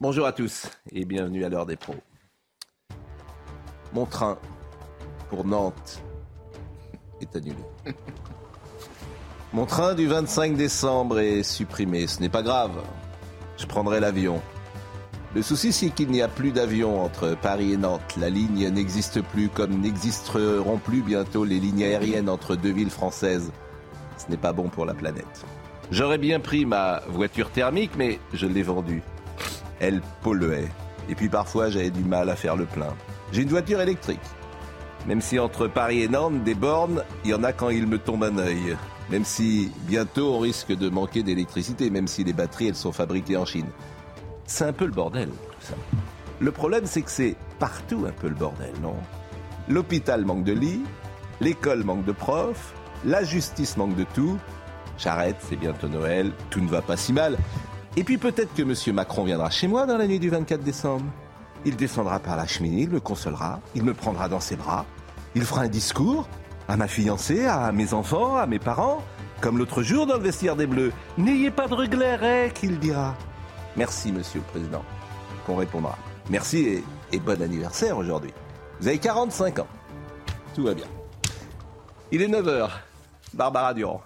Bonjour à tous et bienvenue à l'heure des pros. Mon train pour Nantes est annulé. Mon train du 25 décembre est supprimé. Ce n'est pas grave. Je prendrai l'avion. Le souci, c'est qu'il n'y a plus d'avion entre Paris et Nantes. La ligne n'existe plus, comme n'existeront plus bientôt les lignes aériennes entre deux villes françaises. Ce n'est pas bon pour la planète. J'aurais bien pris ma voiture thermique, mais je l'ai vendue. Elle polluait. Et puis parfois, j'avais du mal à faire le plein. J'ai une voiture électrique. Même si entre Paris et Nantes, des bornes, il y en a quand il me tombe un œil. Même si bientôt on risque de manquer d'électricité, même si les batteries, elles sont fabriquées en Chine. C'est un peu le bordel, tout ça. Le problème, c'est que c'est partout un peu le bordel, non? L'hôpital manque de lits, l'école manque de profs, la justice manque de tout. J'arrête, c'est bientôt Noël, tout ne va pas si mal. Et puis peut-être que M. Macron viendra chez moi dans la nuit du 24 décembre. Il descendra par la cheminée, il me consolera, il me prendra dans ses bras, il fera un discours à ma fiancée, à mes enfants, à mes parents, comme l'autre jour dans le vestiaire des Bleus. N'ayez pas de regrets, qu'il dira. Merci, Monsieur le Président, qu'on répondra. Merci et, et bon anniversaire aujourd'hui. Vous avez 45 ans. Tout va bien. Il est 9h. Barbara Durand.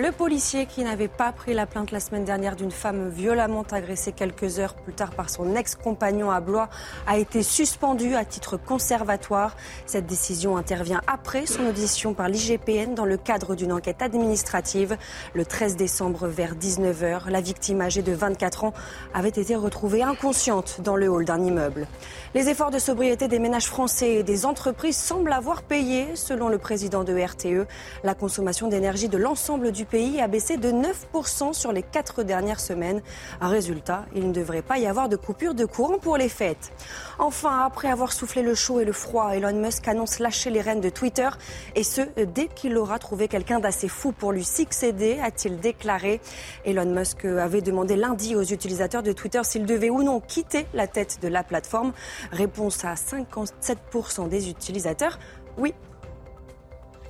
Le policier qui n'avait pas pris la plainte la semaine dernière d'une femme violemment agressée quelques heures plus tard par son ex-compagnon à Blois a été suspendu à titre conservatoire. Cette décision intervient après son audition par l'IGPN dans le cadre d'une enquête administrative. Le 13 décembre vers 19h, la victime âgée de 24 ans avait été retrouvée inconsciente dans le hall d'un immeuble. Les efforts de sobriété des ménages français et des entreprises semblent avoir payé. Selon le président de RTE, la consommation d'énergie de l'ensemble du pays a baissé de 9% sur les quatre dernières semaines. Résultat, il ne devrait pas y avoir de coupure de courant pour les fêtes. Enfin, après avoir soufflé le chaud et le froid, Elon Musk annonce lâcher les rênes de Twitter et ce, dès qu'il aura trouvé quelqu'un d'assez fou pour lui succéder, a-t-il déclaré. Elon Musk avait demandé lundi aux utilisateurs de Twitter s'ils devaient ou non quitter la tête de la plateforme. Réponse à 57% des utilisateurs, oui.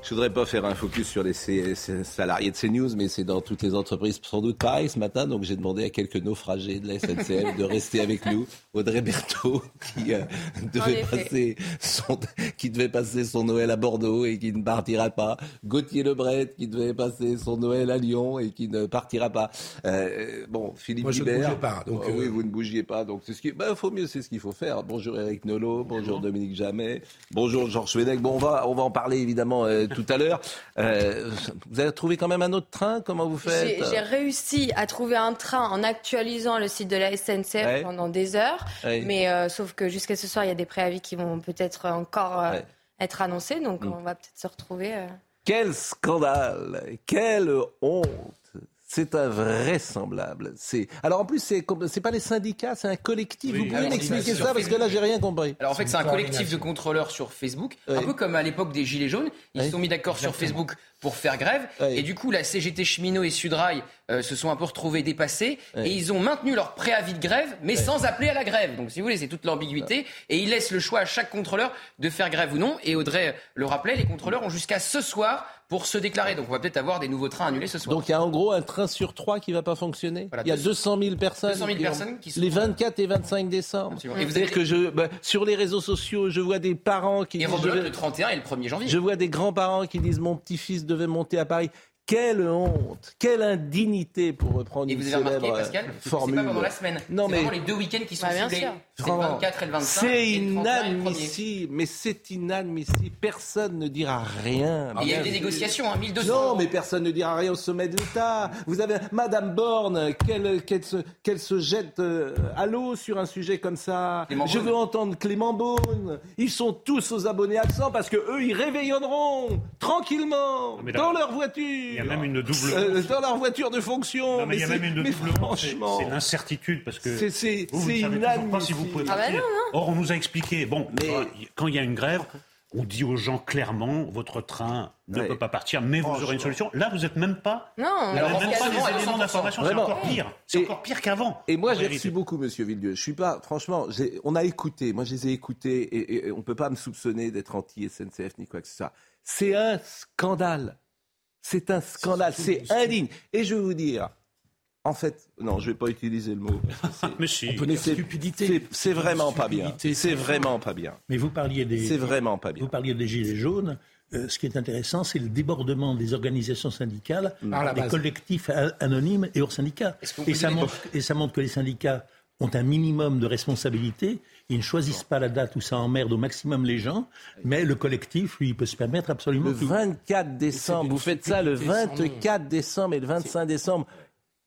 Je voudrais pas faire un focus sur les salariés de CNews, mais c'est dans toutes les entreprises sans doute pareil ce matin. Donc j'ai demandé à quelques naufragés de la SNCF de rester avec nous. Audrey Berthaud, qui euh, devait passer son, qui devait passer son Noël à Bordeaux et qui ne partira pas. Gauthier Lebret, qui devait passer son Noël à Lyon et qui ne partira pas. Euh, bon, Philippe Moi, je ne bougeais pas, donc, Ah oui, euh, vous ne bougiez pas. Donc c'est ce qui, ben, faut mieux, c'est ce qu'il faut faire. Bonjour Eric Nolot, bonjour Dominique Jamais, bonjour Georges Fenech. Bon, on va, on va en parler évidemment euh, tout à l'heure. Euh, vous avez trouvé quand même un autre train Comment vous faites J'ai réussi à trouver un train en actualisant le site de la SNCF Ouais. pendant des heures. Ouais. Mais euh, sauf que jusqu'à ce soir, il y a des préavis qui vont peut-être encore euh, Ouais. être annoncés. Donc Mm. on va peut-être se retrouver. Quel scandale Quelle honte c'est invraisemblable. C'est alors en plus c'est pas les syndicats, c'est un collectif. Oui, Vous pouvez m'expliquer ça parce que là j'ai rien compris. Alors en fait, C'est un collectif de contrôleurs sur Facebook, Oui. un peu comme à l'époque des Gilets jaunes. Ils Oui. se sont mis d'accord sur Facebook pour faire grève. Oui. Et du coup, la CGT Cheminot et Sudrail euh, se sont un peu retrouvés dépassés. Oui. Et ils ont maintenu leur préavis de grève, mais sans appeler à la grève. Donc si vous voulez, c'est toute l'ambiguïté. Et ils laissent le choix à chaque contrôleur de faire grève ou non. Et Audrey le rappelait, les contrôleurs ont jusqu'à ce soir pour se déclarer. Donc on va peut-être avoir des nouveaux trains annulés ce soir. Donc il y a en gros un train sur trois qui va pas fonctionner. Voilà, il y a 200 200 000 personnes. 200 000 qui ont- personnes qui sont- Les 24 et 25 décembre. Absolument. Et vous avez- que je, bah, sur les réseaux sociaux, je vois des parents qui et disent, je, le 31 et le 1er janvier. je vois des grands-parents qui disent mon petit-fils devait monter à Paris. Quelle honte, quelle indignité pour reprendre Et une vous avez remarqué, célèbre Pascal, euh, que c'est formule. pas pendant la semaine. Non, c'est mais- vraiment les deux week-ends qui sont Bah, ciblés. C'est le Vraiment. 24 et le 25. C'est et le 31 et le 1er. inadmissible, mais c'est inadmissible. Personne ne dira rien. Et il y a eu des négociations, hein, 1200 Non, mais personne ne dira rien au sommet de l'État. Vous avez Madame Borne, qu'elle se, jette euh, à l'eau sur un sujet comme ça. Clément Je Beaune. veux entendre Clément Beaune. Ils sont tous aux abonnés absents parce que eux, ils réveillonneront tranquillement dans leur voiture. Y a même une double. Euh, dans leur voiture de fonction. Non, mais il y a c'est- même une double c'est franchement, c'est l'incertitude parce que C'est- toujours pas si vous pouvez Ah bah non, Or, on nous a expliqué, bon, Mais- euh, quand il y a une grève, on dit aux gens clairement, votre train ne Ouais. peut pas partir, mais vous aurez une solution. Là, vous n'êtes même pas. Non, Vous n'avez Alors, même pas les éléments 100%. d'information, c'est Vraiment. encore pire. C'est encore pire qu'avant. Et moi, j'ai reçu beaucoup, Monsieur Villedieu. Je suis pas, franchement, on a écouté. Moi, je les ai écoutés et, et on peut pas me soupçonner d'être anti-SNCF ni quoi que ce soit. C'est un scandale. C'est un scandale. C'est indigne. Et je vais vous dire, en fait, non, je vais pas utiliser le mot. parce que c'est- Mais si. On peut mais dire c'est- stupidité. c'est- vraiment pas bien. C'est vraiment pas bien. Mais vous parliez des, C'est vraiment pas bien. vous parliez des gilets jaunes. Euh, ce qui est intéressant, c'est le débordement des organisations syndicales, Par des base. collectifs anonymes et hors syndicats. Ça, montre, et ça montre que les syndicats ont un minimum de responsabilité. Ils ne choisissent pas la date où ça emmerde au maximum les gens, mais le collectif, lui, il peut se permettre absolument Le tout. 24 décembre, vous faites ça le stupidité sans nom. 24 décembre et le 25 décembre.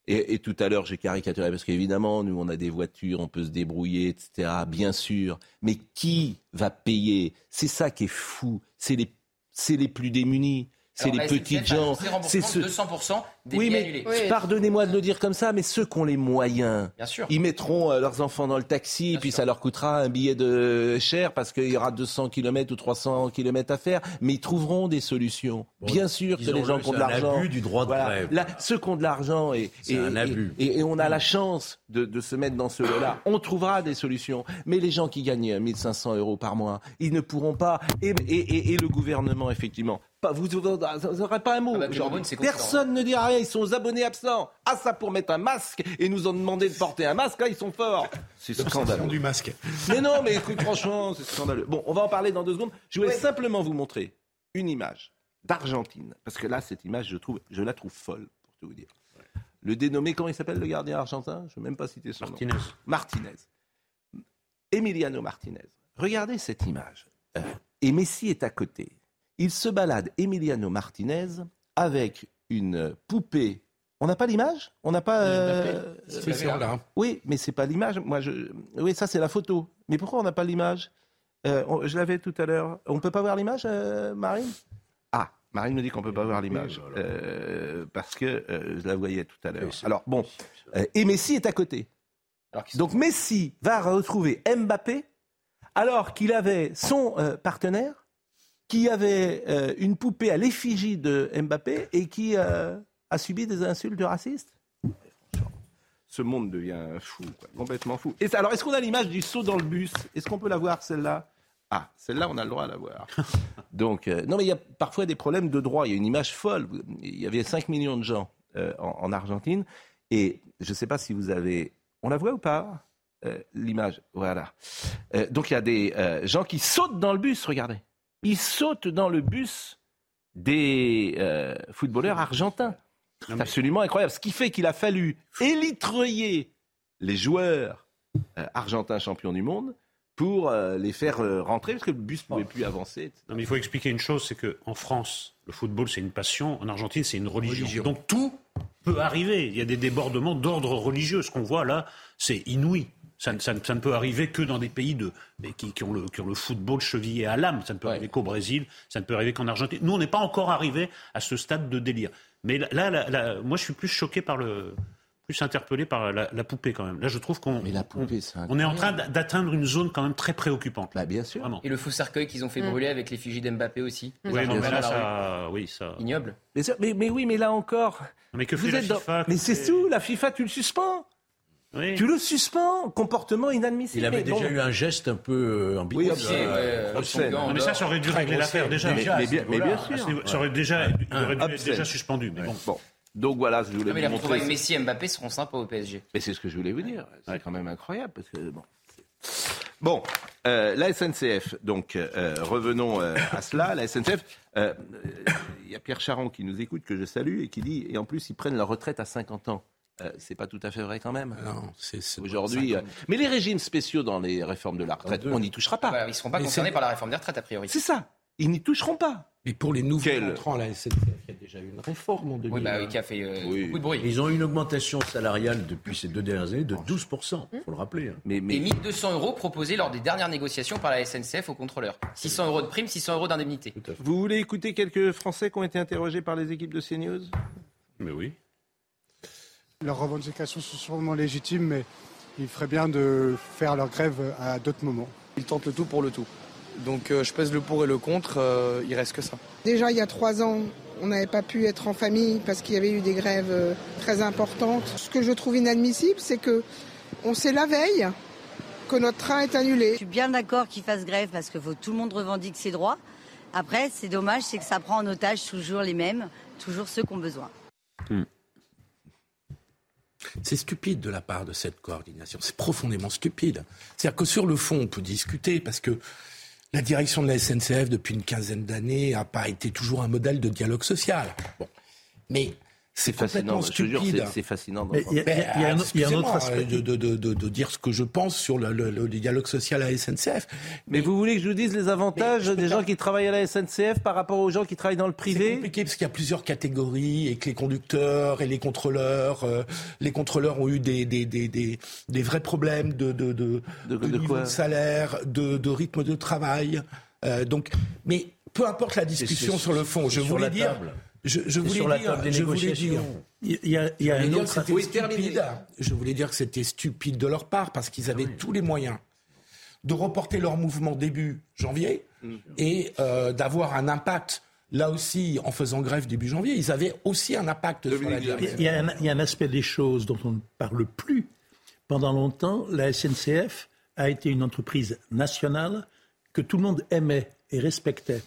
Et, et tout à l'heure, j'ai caricaturé parce qu'évidemment, nous, on a des voitures, on peut se débrouiller, etc. Bien sûr. Mais qui va payer? C'est ça qui est fou. C'est les, c'est les plus démunis. C'est les petits gens. C'est de ceux. 200% des Oui, billets mais annulés. Oui. pardonnez-moi de le dire comme ça, mais ceux qui ont les moyens, Bien sûr. ils mettront euh, leurs enfants dans le taxi, Bien puis sûr. ça leur coûtera un billet de cher parce qu'il y aura 200 km ou 300 km à faire, mais ils trouveront des solutions. Bien sûr que les gens qui ont de c'est un l'argent. abus du droit de Voilà. grève. Là, ceux qui ont de l'argent et, C'est et- un et- abus. Et, et on a la chance de, de se mettre dans ce lot-là. On trouvera des solutions. Mais les gens qui gagnent 1500 euros par mois, ils ne pourront pas. Et, et- et- et le gouvernement, effectivement. Pas, vous n'aurez pas un mot. Ah bah. Personne ne dira rien. Ils sont aux abonnés absents. Ah, ça pour mettre un masque et nous ont demandé de porter un masque. Là, ils sont forts. C'est scandaleux. du masque. Mais non, mais écoute, franchement, c'est scandaleux. Bon, on va en parler dans deux secondes. Je voulais simplement vous montrer une image d'Argentine. Parce que là, cette image, je, trouve, je la trouve folle, pour tout vous dire. Le dénommé, comment il s'appelle le gardien argentin? Je ne vais même pas citer son Martinez. nom. Martinez. Emiliano Martinez. Regardez cette image. Euh, et Messi est à côté. Il se balade, Emiliano Martinez, avec une poupée. On n'a pas l'image? On n'a pas. euh, C'est ça, là. oui, mais c'est pas l'image. Moi, je. Oui, ça c'est la photo. Mais pourquoi on n'a pas l'image? Euh, on- Je l'avais tout à l'heure. On peut pas voir l'image, euh, Marine? Ah, Marine me dit qu'on peut pas voir l'image Euh, parce que euh, je la voyais tout à l'heure. Alors bon, euh, et Messi est à côté. Donc Messi va retrouver Mbappé alors qu'il avait son euh, partenaire qui avait euh, une poupée à l'effigie de Mbappé et qui euh, a subi des insultes de racistes. Ce monde devient fou, quoi, complètement fou. Et ça- alors, est-ce qu'on a l'image du saut dans le bus? Est-ce qu'on peut la voir, celle-là? Ah, celle-là, on a le droit à la voir. Donc, euh, non, mais il y a parfois des problèmes de droit. Il y a une image folle. Il y avait 5 millions de gens en, en Argentine. Et je ne sais pas si vous avez... On la voit ou pas? L'image, voilà. Donc, il y a des gens qui sautent dans le bus, regardez. Ils sautent dans le bus des euh, footballeurs argentins. C'est absolument incroyable. Ce qui fait qu'il a fallu élitreiller les joueurs euh, argentins champions du monde pour euh, les faire rentrer parce que le bus ne pouvait plus avancer. etc. Non, mais il faut expliquer une chose, c'est qu'en France, le football, c'est une passion. En Argentine, c'est une religion. Religion. Donc tout peut arriver. Il y a des débordements d'ordre religieux. Ce qu'on voit là, c'est inouï. Ça, ne- ça ne- ça ne peut arriver que dans des pays de, mais qui, qui ont le, qui ont le football chevillé à l'âme. Ça ne peut Ouais. arriver qu'au Brésil, ça ne peut arriver qu'en Argentine. Nous, on n'est pas encore arrivé à ce stade de délire. Mais là, là, là, là, moi, je suis plus choqué par le, plus interpellé par la, la poupée quand même. Là, je trouve qu'on Mais la poupée, on- c'est on est en train d'a- d'atteindre une zone quand même très préoccupante. Bah, bien sûr. Vraiment. Et le faux cercueil qu'ils ont fait brûler avec l'effigie d'Mbappé aussi. Oui, non, mais là, ça, oui, ça. Ignoble. Mais, mais oui, mais là encore. Mais que vous fait la êtes dans- FIFA Mais c'est tout. La FIFA, tu le suspends. Oui. Tu le suspends. Comportement inadmissible. Il avait Mais déjà eu un geste un peu euh, ambigu. Oui, obscène. euh, Obscène. Non, mais ça, ça aurait dû régler l'affaire déjà. Mais, Déjà, mais bien, mais sûr. niveau- Ça aurait déjà, il aurait dû être déjà suspendu. Mais bon. Bon. Donc voilà, je voulais Non, mais vous les retrouvailles montrer. Messi et Mbappé seront sympas au PSG. Mais c'est ce que je voulais vous dire. C'est quand même incroyable parce que bon. Bon, euh, la SNCF. Donc euh, revenons euh, à cela. La SNCF. euh, euh, Il y a Pierre Charon qui nous écoute que je salue et qui dit et en plus ils prennent leur retraite à 50 ans. Euh, c'est pas tout à fait vrai quand même. Non, c'est- Aujourd'hui, euh, mais les régimes spéciaux dans les réformes de la retraite, on n'y touchera pas. Voilà, ils ne seront pas Mais concernés par la réforme des retraites, a priori. C'est ça. Ils n'y toucheront pas. Et pour les nouveaux Quel- entrants à la SNCF, il y a déjà eu une réforme en 2000. Oui, bah oui, qui a fait euh, Oui. beaucoup de bruit. Ils ont eu une augmentation salariale depuis ces deux dernières années de 12%, il faut le rappeler. hein. Mais, Et mais 1200 euros proposés lors des dernières négociations par la SNCF aux contrôleurs. 600 euros de prime, 600 euros d'indemnité. vous voulez écouter quelques Français qui ont été interrogés par les équipes de CNews? Mais oui. Leurs revendications sont sûrement légitimes, mais il ferait bien de faire leur grève à d'autres moments. Ils tentent le tout pour le tout. Donc euh, je pèse le pour et le contre, euh, il reste que ça. Déjà, il y a trois ans, on n'avait pas pu être en famille parce qu'il y avait eu des grèves euh, très importantes. Ce que je trouve inadmissible, c'est que on sait la veille que notre train est annulé. Je suis bien d'accord qu'ils fassent grève parce que faut, tout le monde revendique ses droits. Après, c'est dommage, c'est que ça prend en otage toujours les mêmes, toujours ceux qui ont besoin. C'est stupide de la part de cette coordination. C'est profondément stupide. C'est-à-dire que sur le fond, on peut discuter parce que la direction de la SNCF depuis une quinzaine d'années n'a pas été toujours un modèle de dialogue social. Bon. Mais c'est fascinant, complètement je te jure, stupide. c'est- c'est fascinant il y a- il y a- il y a un- autre aspect. de, de, de, de- de dire ce que je pense sur le, le- le dialogue social à la SNCF. Mais vous voulez que je vous dise les avantages des gens qui travaillent à la SNCF par rapport aux gens qui travaillent dans le C'est privé? compliqué parce qu'il y a plusieurs catégories et que les conducteurs et les contrôleurs, euh, les contrôleurs ont eu des, des, des, des, des vrais problèmes de, de, de, De- de de niveau de salaire, de, de rythme de travail. Euh, donc, mais peu importe la discussion c'est- sur le fond, c'est je voulais la dire, table. Je, voulais sur la dire, table des je voulais dire, négociations. Il y a, il y a je un autre que c'était Oui, terminez. stupide. Je voulais dire que c'était stupide de leur part parce qu'ils avaient tous les moyens de reporter leur mouvement début janvier et euh, d'avoir un impact. Là aussi, en faisant grève début janvier, ils avaient aussi un impact sur la Dominique direction. Il y, a un, il y a un aspect des choses dont on ne parle plus. Pendant longtemps, la SNCF a été une entreprise nationale que tout le monde aimait et respectait.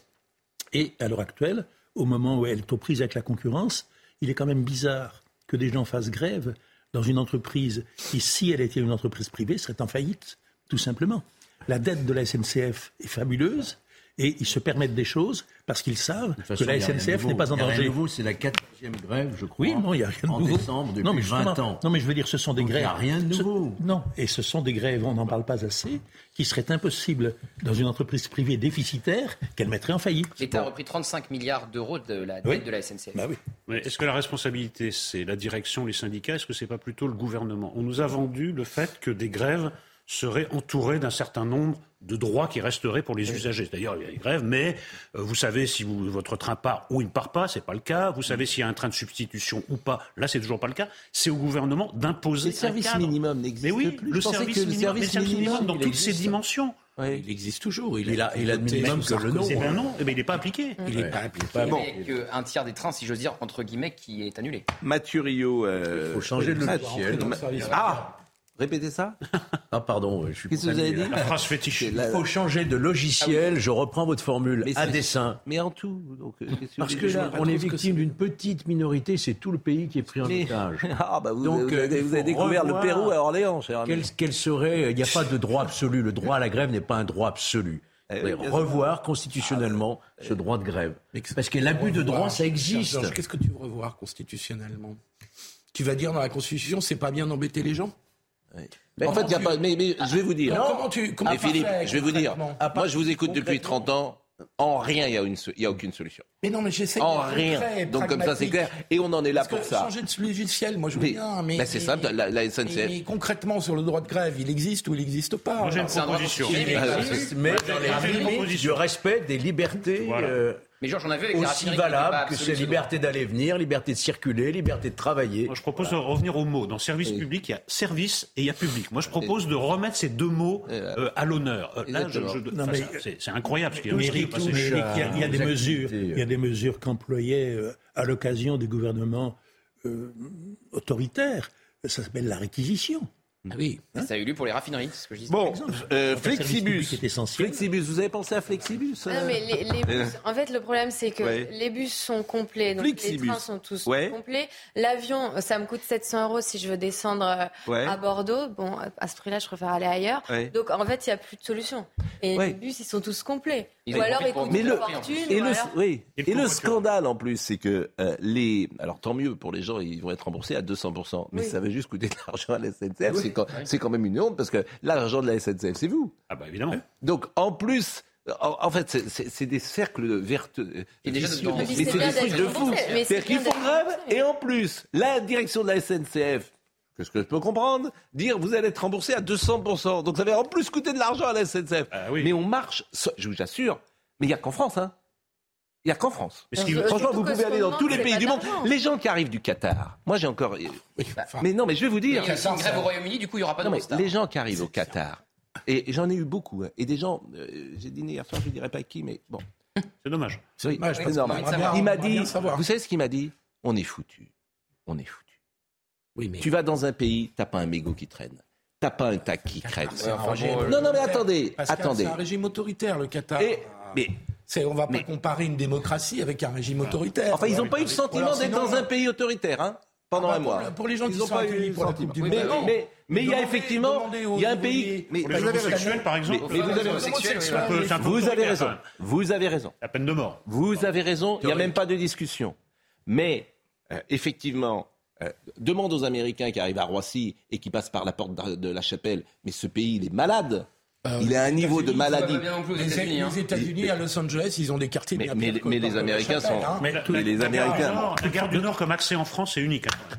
Et à l'heure actuelle, au moment où elle est aux prises avec la concurrence, il est quand même bizarre que des gens fassent grève dans une entreprise qui, si elle était une entreprise privée, serait en faillite, tout simplement. La dette de la SNCF est fabuleuse et ils se permettent des choses parce qu'ils savent que la SNCF n'est pas en danger. nouveau, c'est la quatrième grève, je crois. Oui, non, il n'y a rien de en nouveau. décembre depuis non, mais 20 justement, ans. Non, mais je veux dire, ce sont des Donc, il y grèves. a rien de Ce- nouveau. non, et ce sont des grèves, on n'en parle pas assez, qui seraient impossibles dans une entreprise privée déficitaire qu'elle mettrait en faillite. L'État a repris 35 milliards d'euros de la dette Oui. de la SNCF. Bah oui. Mais est-ce que la responsabilité, c'est la direction, les syndicats Est-ce que c'est pas plutôt le gouvernement? On nous a vendu le fait que des grèves seraient entourées d'un certain nombre de droits qui resteraient pour les usagers. D'ailleurs, il y a des grèves, mais euh, vous savez si vous- votre train part ou il ne part pas, c'est pas le cas. Vous savez s'il y a un train de substitution ou pas, là c'est toujours pas le cas. C'est au gouvernement d'imposer Le service un cadre. minimum n'existe Mais oui, plus. le service minimum, service mais le service minimum, minimum dans toutes ses dimensions. Il existe toujours. Il, Il a- il a minimum que le Sarkozy. Eh nom. ben non, eh ben, il n'est pas appliqué. Il n'est pas appliqué. Pas Bon. Il n'y a qu'un tiers des trains, si j'ose dire, entre guillemets, qui est annulé. Mathurio. euh, Il faut changer le service. Ah Répétez ça Ah pardon, je suis Qu'est-ce que vous avez dit. La phrase fétiche. Il faut changer de logiciel, je reprends votre formule, Mais à dessein. Mais en tout. Donc, euh, Parce que là, on est victime d'une petite minorité, c'est tout le pays qui est pris en Mais- otage. Ah bah vous, Donc, vous euh, avez, vous avez découvert le Pérou à Orléans, cher ami. Quel, quel serait, il n'y a pas de droit absolu. Le droit à la grève n'est pas un droit absolu. Eh oui, revoir constitutionnellement ce droit de grève. Parce que l'abus de droit, ça existe. Qu'est-ce que tu veux revoir constitutionnellement? Tu vas dire dans la Constitution, c'est pas bien d'embêter les gens? En fait, il y a pas. Mais, mais je vais vous dire. Non, comment tu- comment Mais tu Philippe, je vais vous dire. Moi, je vous écoute depuis Concrètement. 30 ans. En rien, il n'y a, une il y a aucune solution. Mais non, mais j'essaie En rien. concret, Donc comme ça, c'est clair. Et on en est là Parce que pour ça. Changer de logiciel, moi je veux Mais- bien, mais. ben, c'est mais- simple, la- la mais- SNCF. Mais, concrètement, sur le droit de grève, il existe ou il n'existe pas? Moi, j'ai une proposition. constitutionnel. Ah, Mais dans les limites du respect des libertés Voilà. euh, Mais Georges, on a vu avec les aussi valables que c'est liberté d'aller venir, liberté de circuler, liberté de travailler. Moi, je propose de revenir aux mots. Dans service Oui. public, il y a service et il y a public. Moi, je propose de remettre ces deux mots là. euh, à l'honneur. Euh, Là, je- enfin, c'est incroyable ce qui est Mais il y a, il y a des mesures, il y a des mesures qu'employaient euh, à l'occasion des gouvernements euh, autoritaires. Ça s'appelle la réquisition. Ah oui. Ça a eu lieu pour les raffineries, c'est ce que je disais. Bon, euh, Flexibus. vous avez pensé à Flexibus Ah euh Non, mais les, les bus, en fait, le problème, c'est que Ouais. les bus sont complets, donc les trains sont tous Ouais. complets. L'avion, ça me coûte 700 euros si je veux descendre euh, Ouais. à Bordeaux. Bon, à ce prix-là, je préfère aller ailleurs. Ouais. Donc, en fait, il n'y a plus de solution. Et Ouais. les bus, ils sont tous complets. Ils ou alors, ils coûtent une fortune. Et ou le, alors- oui. Et le et le covoiturage. scandale en plus, c'est que euh, les. Alors tant mieux pour les gens, ils vont être remboursés à 200%. Mais Oui. ça va juste coûter de l'argent à la SNCF. Quand, c'est quand même une honte parce que l'argent de la SNCF, c'est vous. Ah bah évidemment. Donc en plus En, en fait, c'est- des cercles vertueux. Mais c'est des trucs de fou. C'est-à-dire qu'ils font grève et en plus, la direction de la SNCF, qu'est-ce que je peux comprendre, dire vous allez être remboursé à 200%. Donc ça va en plus coûter de l'argent à la SNCF. Ah Mais on marche, je vous assure, mais il n'y a qu'en France, hein. Il n'y a qu'en France. Mais Franchement, vous pouvez aller dans tous les pays du monde. Les gens qui arrivent du Qatar, moi j'ai encore. mais non, mais je vais vous dire. Il y a une grève au Royaume-Uni, du coup, il n'y aura pas de Non, mais les gens qui arrivent au Qatar, et j'en ai eu beaucoup, hein, et des gens, euh, j'ai dîné hier soir, je ne dirais pas qui, mais bon. C'est dommage. Oui, dommage, c'est bien- Il m'a dit, vous savez ce qu'il m'a dit? On est foutu. On est foutu. Oui, mais Tu vas dans un pays, t'as pas un mégot qui traîne. T'as pas un tac qui traîne. c'est un régime non, non, mais attendez, Pascal, attendez. C'est un régime autoritaire, le Qatar. Et- mais c'est, on va pas comparer une démocratie avec un régime autoritaire. Enfin, ils n'ont pas eu le sentiment d'être dans un pays autoritaire, hein, pendant Ah bah, un mois. pour- pour les gens Ils qui ont sont pas eu pour la sentiment. Coupe du Mais, Monde. mais, mais il y a effectivement, il y a un pays. Mais, les homosexuels, par exemple. Mais, mais vous avez raison. Vous avez raison. quand même. Vous avez raison. La peine de mort. Vous avez raison. Il n'y a même pas de discussion. Mais euh, effectivement, euh, demande aux Américains qui arrivent à Roissy et qui passent par la porte de de la chapelle. Mais ce pays, il est malade. Il est à un niveau de maladie. Les, les États-Unis, à Los Angeles, ils ont des quartiers Mais- mais- mais les Américains sont- hein. Mais les Américains- du Nord- La gare du Nord comme accès en France, c'est unique. hein.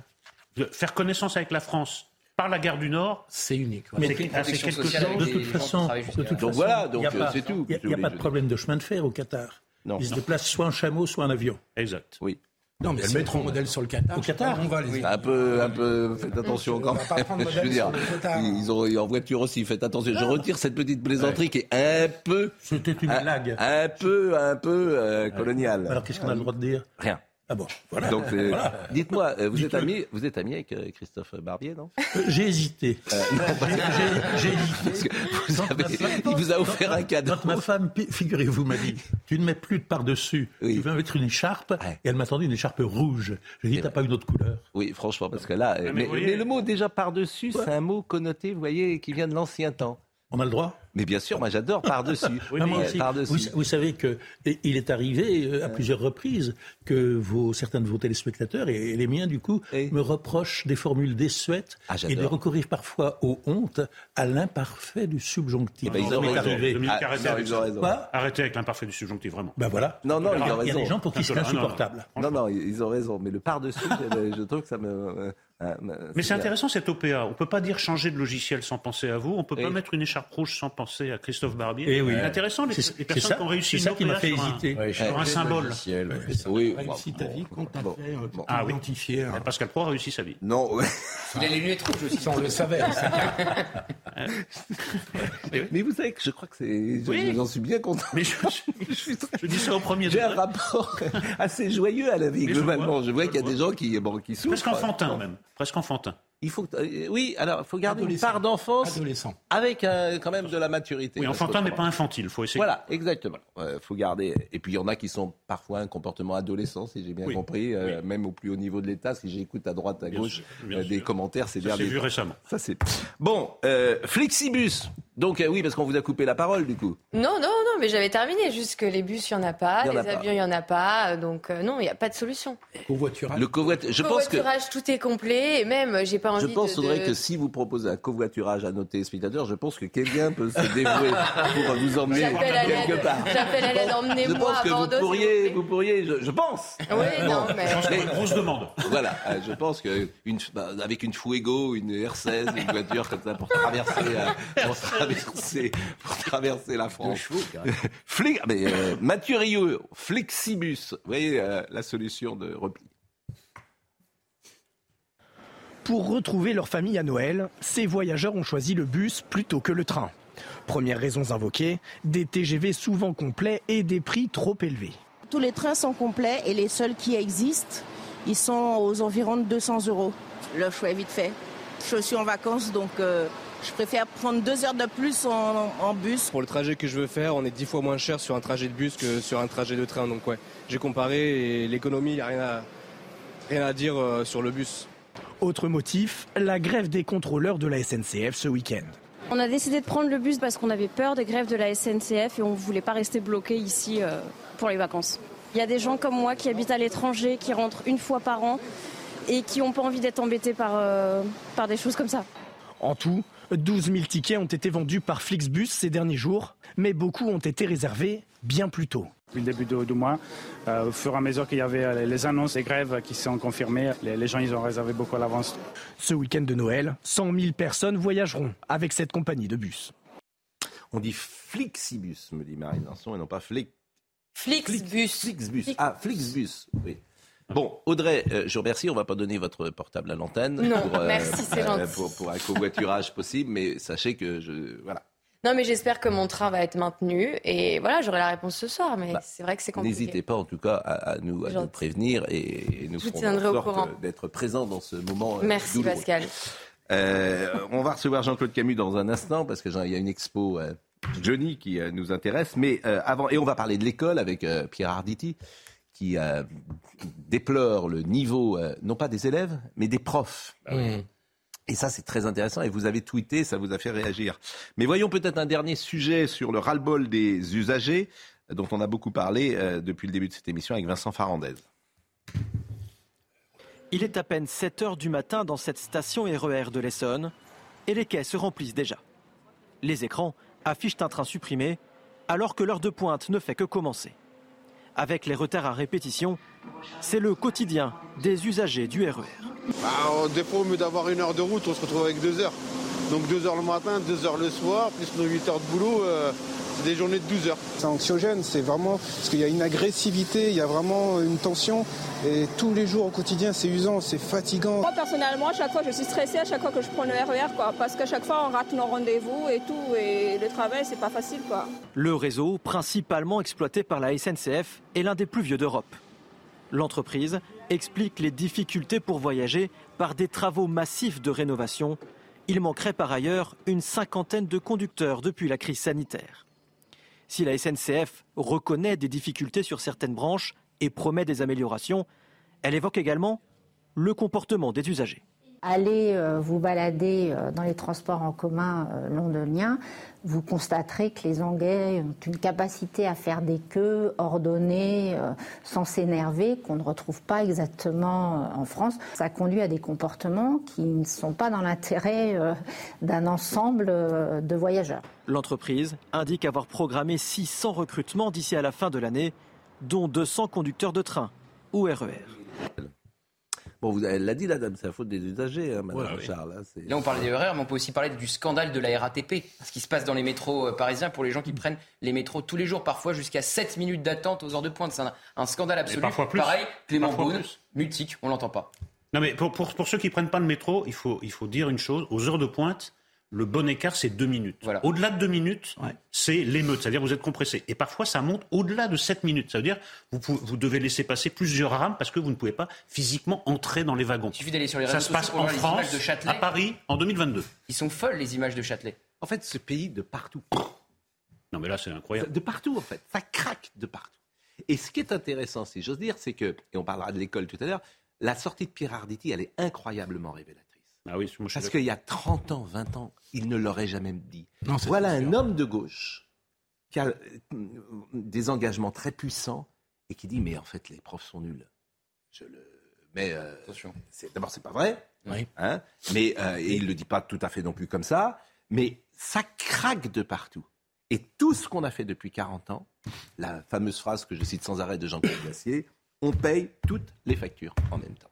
De Faire connaissance avec la France par la gare du Nord, c'est unique. Mais Mais c'est ah, c'est quelque chose. de toute façon, de toute façon, voilà, il donc, n'y a euh, pas, c'est tout, il a- il n'y a pas de problème de chemin de fer au Qatar. Non. Ils se déplacent soit en chameau, soit en avion. Exact. Oui. Non, mais le si prend modèle sur le Qatar, Au Qatar. on va les Un peu, un peu, faites attention quand même. Je veux modèle dire, sur le Qatar. ils ont ils- en voiture aussi, faites attention. Je retire cette petite plaisanterie qui est un peu. C'était une un, blague. Un peu, un peu euh, coloniale. Alors qu'est-ce qu'on a le droit de dire? Rien. Ah bon, voilà. Donc, euh, Voilà. dites-moi, euh, vous êtes ami, vous êtes ami avec euh, Christophe Barbier, non? Euh, J'ai hésité. Euh, J'ai- hésité. Parce que vous avez- femme- il vous a offert un cadeau. Quand ma femme, figurez-vous, m'a dit Tu ne mets plus de par-dessus, tu vas mettre une écharpe. Et elle m'a tendu une écharpe rouge. J'ai dit T'as pas une autre couleur Oui, franchement, parce que là, mais mais, vous voyez- mais le mot déjà par-dessus, c'est un mot connoté, vous voyez, qui vient de l'ancien temps. On a le droit? Mais bien sûr, moi j'adore par-dessus. Euh, aussi. par-dessus. Vous, vous savez que il est arrivé euh, à plusieurs reprises que vos, certains de vos téléspectateurs et, les miens du coup me reprochent des formules désuètes Ah, et de recourir parfois aux hontes à l'imparfait du subjonctif. Eh ben, ils ont raison. Ah, arrêtez non, avec ils ont raison. Arrêtez avec l'imparfait du subjonctif, vraiment. Ben voilà. Non, non, ils ont Il y a raison. des gens pour qui c'est non, non. insupportable. Non, non, ils ont raison. Mais le par-dessus, je, je trouve que ça me. euh, euh, Mais c'est intéressant cette OPA. On peut pas dire changer de logiciel sans penser à vous. On peut pas Oui. mettre une écharpe rouge sans penser à Christophe Barbier. Eh oui. C'est intéressant les, C'est- les personnes ça- qui ont réussi c'est ça une qui m'a fait sur un- hésiter. Ouais, sur un symbole. Oui, réussi ta vie quand t'as bon, fait, euh, bon. Ah oui. identifié. hein. Pascal Pro a réussi sa vie. Non, ouais. Il a les lunettes rouges aussi. Ça, on le savait. mais vous savez que je crois que c'est. je- Oui. J'en suis bien content. Mais je, je dis ça au premier J'ai un rapport assez joyeux à la vie, je globalement. Je vois je qu'il y a des gens qui, bon, qui souffrent. Presque enfantin même. Presque enfantin. Il faut, euh, oui, alors il faut garder une part d'enfance avec euh, quand même de la maturité. Oui, enfantin mais pas infantile. Faut essayer. Voilà, exactement. Il faut garder. Et puis il y en a qui sont parfois un comportement adolescent, si j'ai bien Oui. compris, euh, même au plus haut niveau de l'État. Si j'écoute à droite, à Bien gauche sûr, euh, des sûr. commentaires ces Ça s'est derniers vu récemment. Ça c'est bon. Euh, Flexibus. Donc euh, oui, parce qu'on vous a coupé la parole du coup. Non, non, non, mais j'avais terminé. Juste que les bus, il n'y en a pas, Il y en les a pas. avions, il n'y en a pas. Donc, euh, non, il n'y a pas de solution. Covoiturage. Le covoiturage. Je pense que. Covoiturage, tout est complet. Et même, j'ai pas Je envie pense de. faudrait de- que si vous proposez un covoiturage à nos téléspectateurs, je pense que quelqu'un peut se dévouer pour vous emmener quelque part. J'appelle à l'aide, Je emmenez-moi pense à que vous Bordeaux. pourriez, vous pourriez, je, je pense. Oui, non, mais. Je une grosse demande. Voilà, euh, je pense que une, bah, avec une Fuego, une R16, une voiture comme ça pour traverser, euh, pour traverser, pour traverser la France. Fli- mais euh, Mathieu Rio, Flexibus, vous voyez euh, la solution de repli. Pour retrouver leur famille à Noël, ces voyageurs ont choisi le bus plutôt que le train. Premières raisons invoquées, des TGV souvent complets et des prix trop élevés. Tous les trains sont complets et les seuls qui existent, ils sont aux environs de 200 euros. Le choix est vite fait. Je suis en vacances, donc euh, je préfère prendre deux heures de plus en, en bus. Pour le trajet que je veux faire, on est dix fois moins cher sur un trajet de bus que sur un trajet de train. Donc ouais, j'ai comparé et l'économie, il n'y a rien à, rien à dire euh, sur le bus. Autre motif, la grève des contrôleurs de la SNCF ce week-end. On a décidé de prendre le bus parce qu'on avait peur des grèves de la SNCF et on ne voulait pas rester bloqué ici euh, pour les vacances. Il y a des gens comme moi qui habitent à l'étranger, qui rentrent une fois par an et qui n'ont pas envie d'être embêtés par, euh, par des choses comme ça. En tout, 12 000 tickets ont été vendus par Flixbus ces derniers jours, mais beaucoup ont été réservés bien plus tôt. Depuis le début du, mois, euh, au fur et à mesure qu'il y avait euh, les annonces des grèves qui sont confirmées, les, gens ils ont réservé beaucoup à l'avance. Ce week-end de Noël, 100 000 personnes voyageront avec cette compagnie de bus. On dit Flixibus, me dit Marine Lançon, et non pas Flix. Flixbus. Flixbus. Ah, Flixbus, oui. Bon, Audrey, euh, je vous remercie. On ne va pas donner votre portable à l'antenne. pour, merci, c'est gentil. Pour, pour, un covoiturage possible, mais sachez que je. Voilà. Non, mais j'espère que mon train va être maintenu. Et voilà, j'aurai la réponse ce soir. Mais bah, c'est vrai que c'est compliqué. N'hésitez pas, en tout cas, à, nous, à nous, prévenir et, nous ferons en sorte d'être présents dans ce moment. Euh, Merci, Pascal. Euh, on va recevoir Jean-Claude Camus dans un instant parce qu'il y a une expo euh, Johnny qui nous intéresse. Mais avant, et on va parler de l'école avec Pierre Arditi qui déplore le niveau, non pas des élèves, mais des profs. Ah et ça, c'est très intéressant. Et vous avez tweeté, ça vous a fait réagir. Mais voyons peut-être un dernier sujet sur le ras-le-bol des usagers, dont on a beaucoup parlé euh, depuis le début de cette émission avec Vincent Farandez. Il est à peine 7 heures du matin dans cette station RER e de l'Essonne et les quais se remplissent déjà. Les écrans affichent un train supprimé alors que l'heure de pointe ne fait que commencer. Avec les retards à répétition, c'est le quotidien des usagers du RER. Bah, des fois, au mieux d'avoir une heure de route, on se retrouve avec deux heures. Donc deux heures le matin, deux heures le soir, plus nos 8 heures de boulot, euh, c'est des journées de 12 heures. C'est anxiogène, c'est vraiment parce qu'il y a une agressivité, il y a vraiment une tension. Et tous les jours au quotidien, c'est usant, c'est fatigant. Moi, personnellement, à chaque fois, je suis stressée à chaque fois que je prends le RER, quoi, parce qu'à chaque fois, on rate nos rendez-vous et tout, et le travail, c'est pas facile, quoi. Le réseau, principalement exploité par la SNCF, est l'un des plus vieux d'Europe. L'entreprise explique les difficultés pour voyager par des travaux massifs de rénovation. Il manquerait par ailleurs une cinquantaine de conducteurs depuis la crise sanitaire. Si la SNCF reconnaît des difficultés sur certaines branches et promet des améliorations, elle évoque également le comportement des usagers allez euh, vous balader euh, dans les transports en commun euh, londoniens, vous constaterez que les Anglais ont une capacité à faire des queues ordonnées, sans s'énerver, qu'on ne retrouve pas exactement en France. Ça conduit à des comportements qui ne sont pas dans l'intérêt d'un ensemble de voyageurs. L'entreprise indique avoir programmé 600 recrutements d'ici à la fin de l'année, dont 200 conducteurs de train ou RER. Bon, vous elle l'a dit, la dame, c'est la faute des usagers, hein, Madame Charles. Hein, là, on parle des horaires, mais on peut aussi parler du scandale de la RATP. Ce qui se passe dans les métros euh, parisiens pour les gens qui prennent les métros tous les jours, parfois jusqu'à 7 minutes d'attente aux heures de pointe. C'est un, scandale absolu. parfois plus. Pareil, Clément Beaune, mutique, on l'entend pas. Non, mais pour, pour, pour ceux qui prennent pas le métro, il faut, il faut dire une chose. Aux heures de pointe, le bon écart, c'est deux minutes. Au-delà de deux minutes, c'est l'émeute, c'est-à-dire vous êtes compressé. Et parfois, ça monte au-delà de sept minutes. Ça veut dire vous, vous devez laisser passer plusieurs rames parce que vous ne pouvez pas physiquement entrer dans les wagons. Il suffit d'aller sur les réseaux Ça se passe en France, de à Paris, en 2022. Ils sont folles, les images de Châtelet. En fait, ce pays de partout. Non, mais là, c'est incroyable. De partout, en fait. Ça craque de partout. Et ce qui est intéressant, si j'ose dire, c'est que, et on parlera de l'école tout à l'heure, la sortie de Pierre Arditi, elle est incroyablement révélatrice. Ah oui, Parce qu'il y a 30 ans, 20 ans, il ne l'aurait jamais dit. voilà un homme de gauche qui a euh, des engagements très puissants et qui dit mais en fait les profs sont nuls. Je le mais euh, d'abord c'est pas vrai, hein, mais euh, et il le dit pas tout à fait non plus comme ça, mais ça craque de partout. Et tout ce qu'on a fait depuis 40 ans, la fameuse phrase que je cite sans arrêt de Jean-Claude Gassier, on paye toutes les factures en même temps.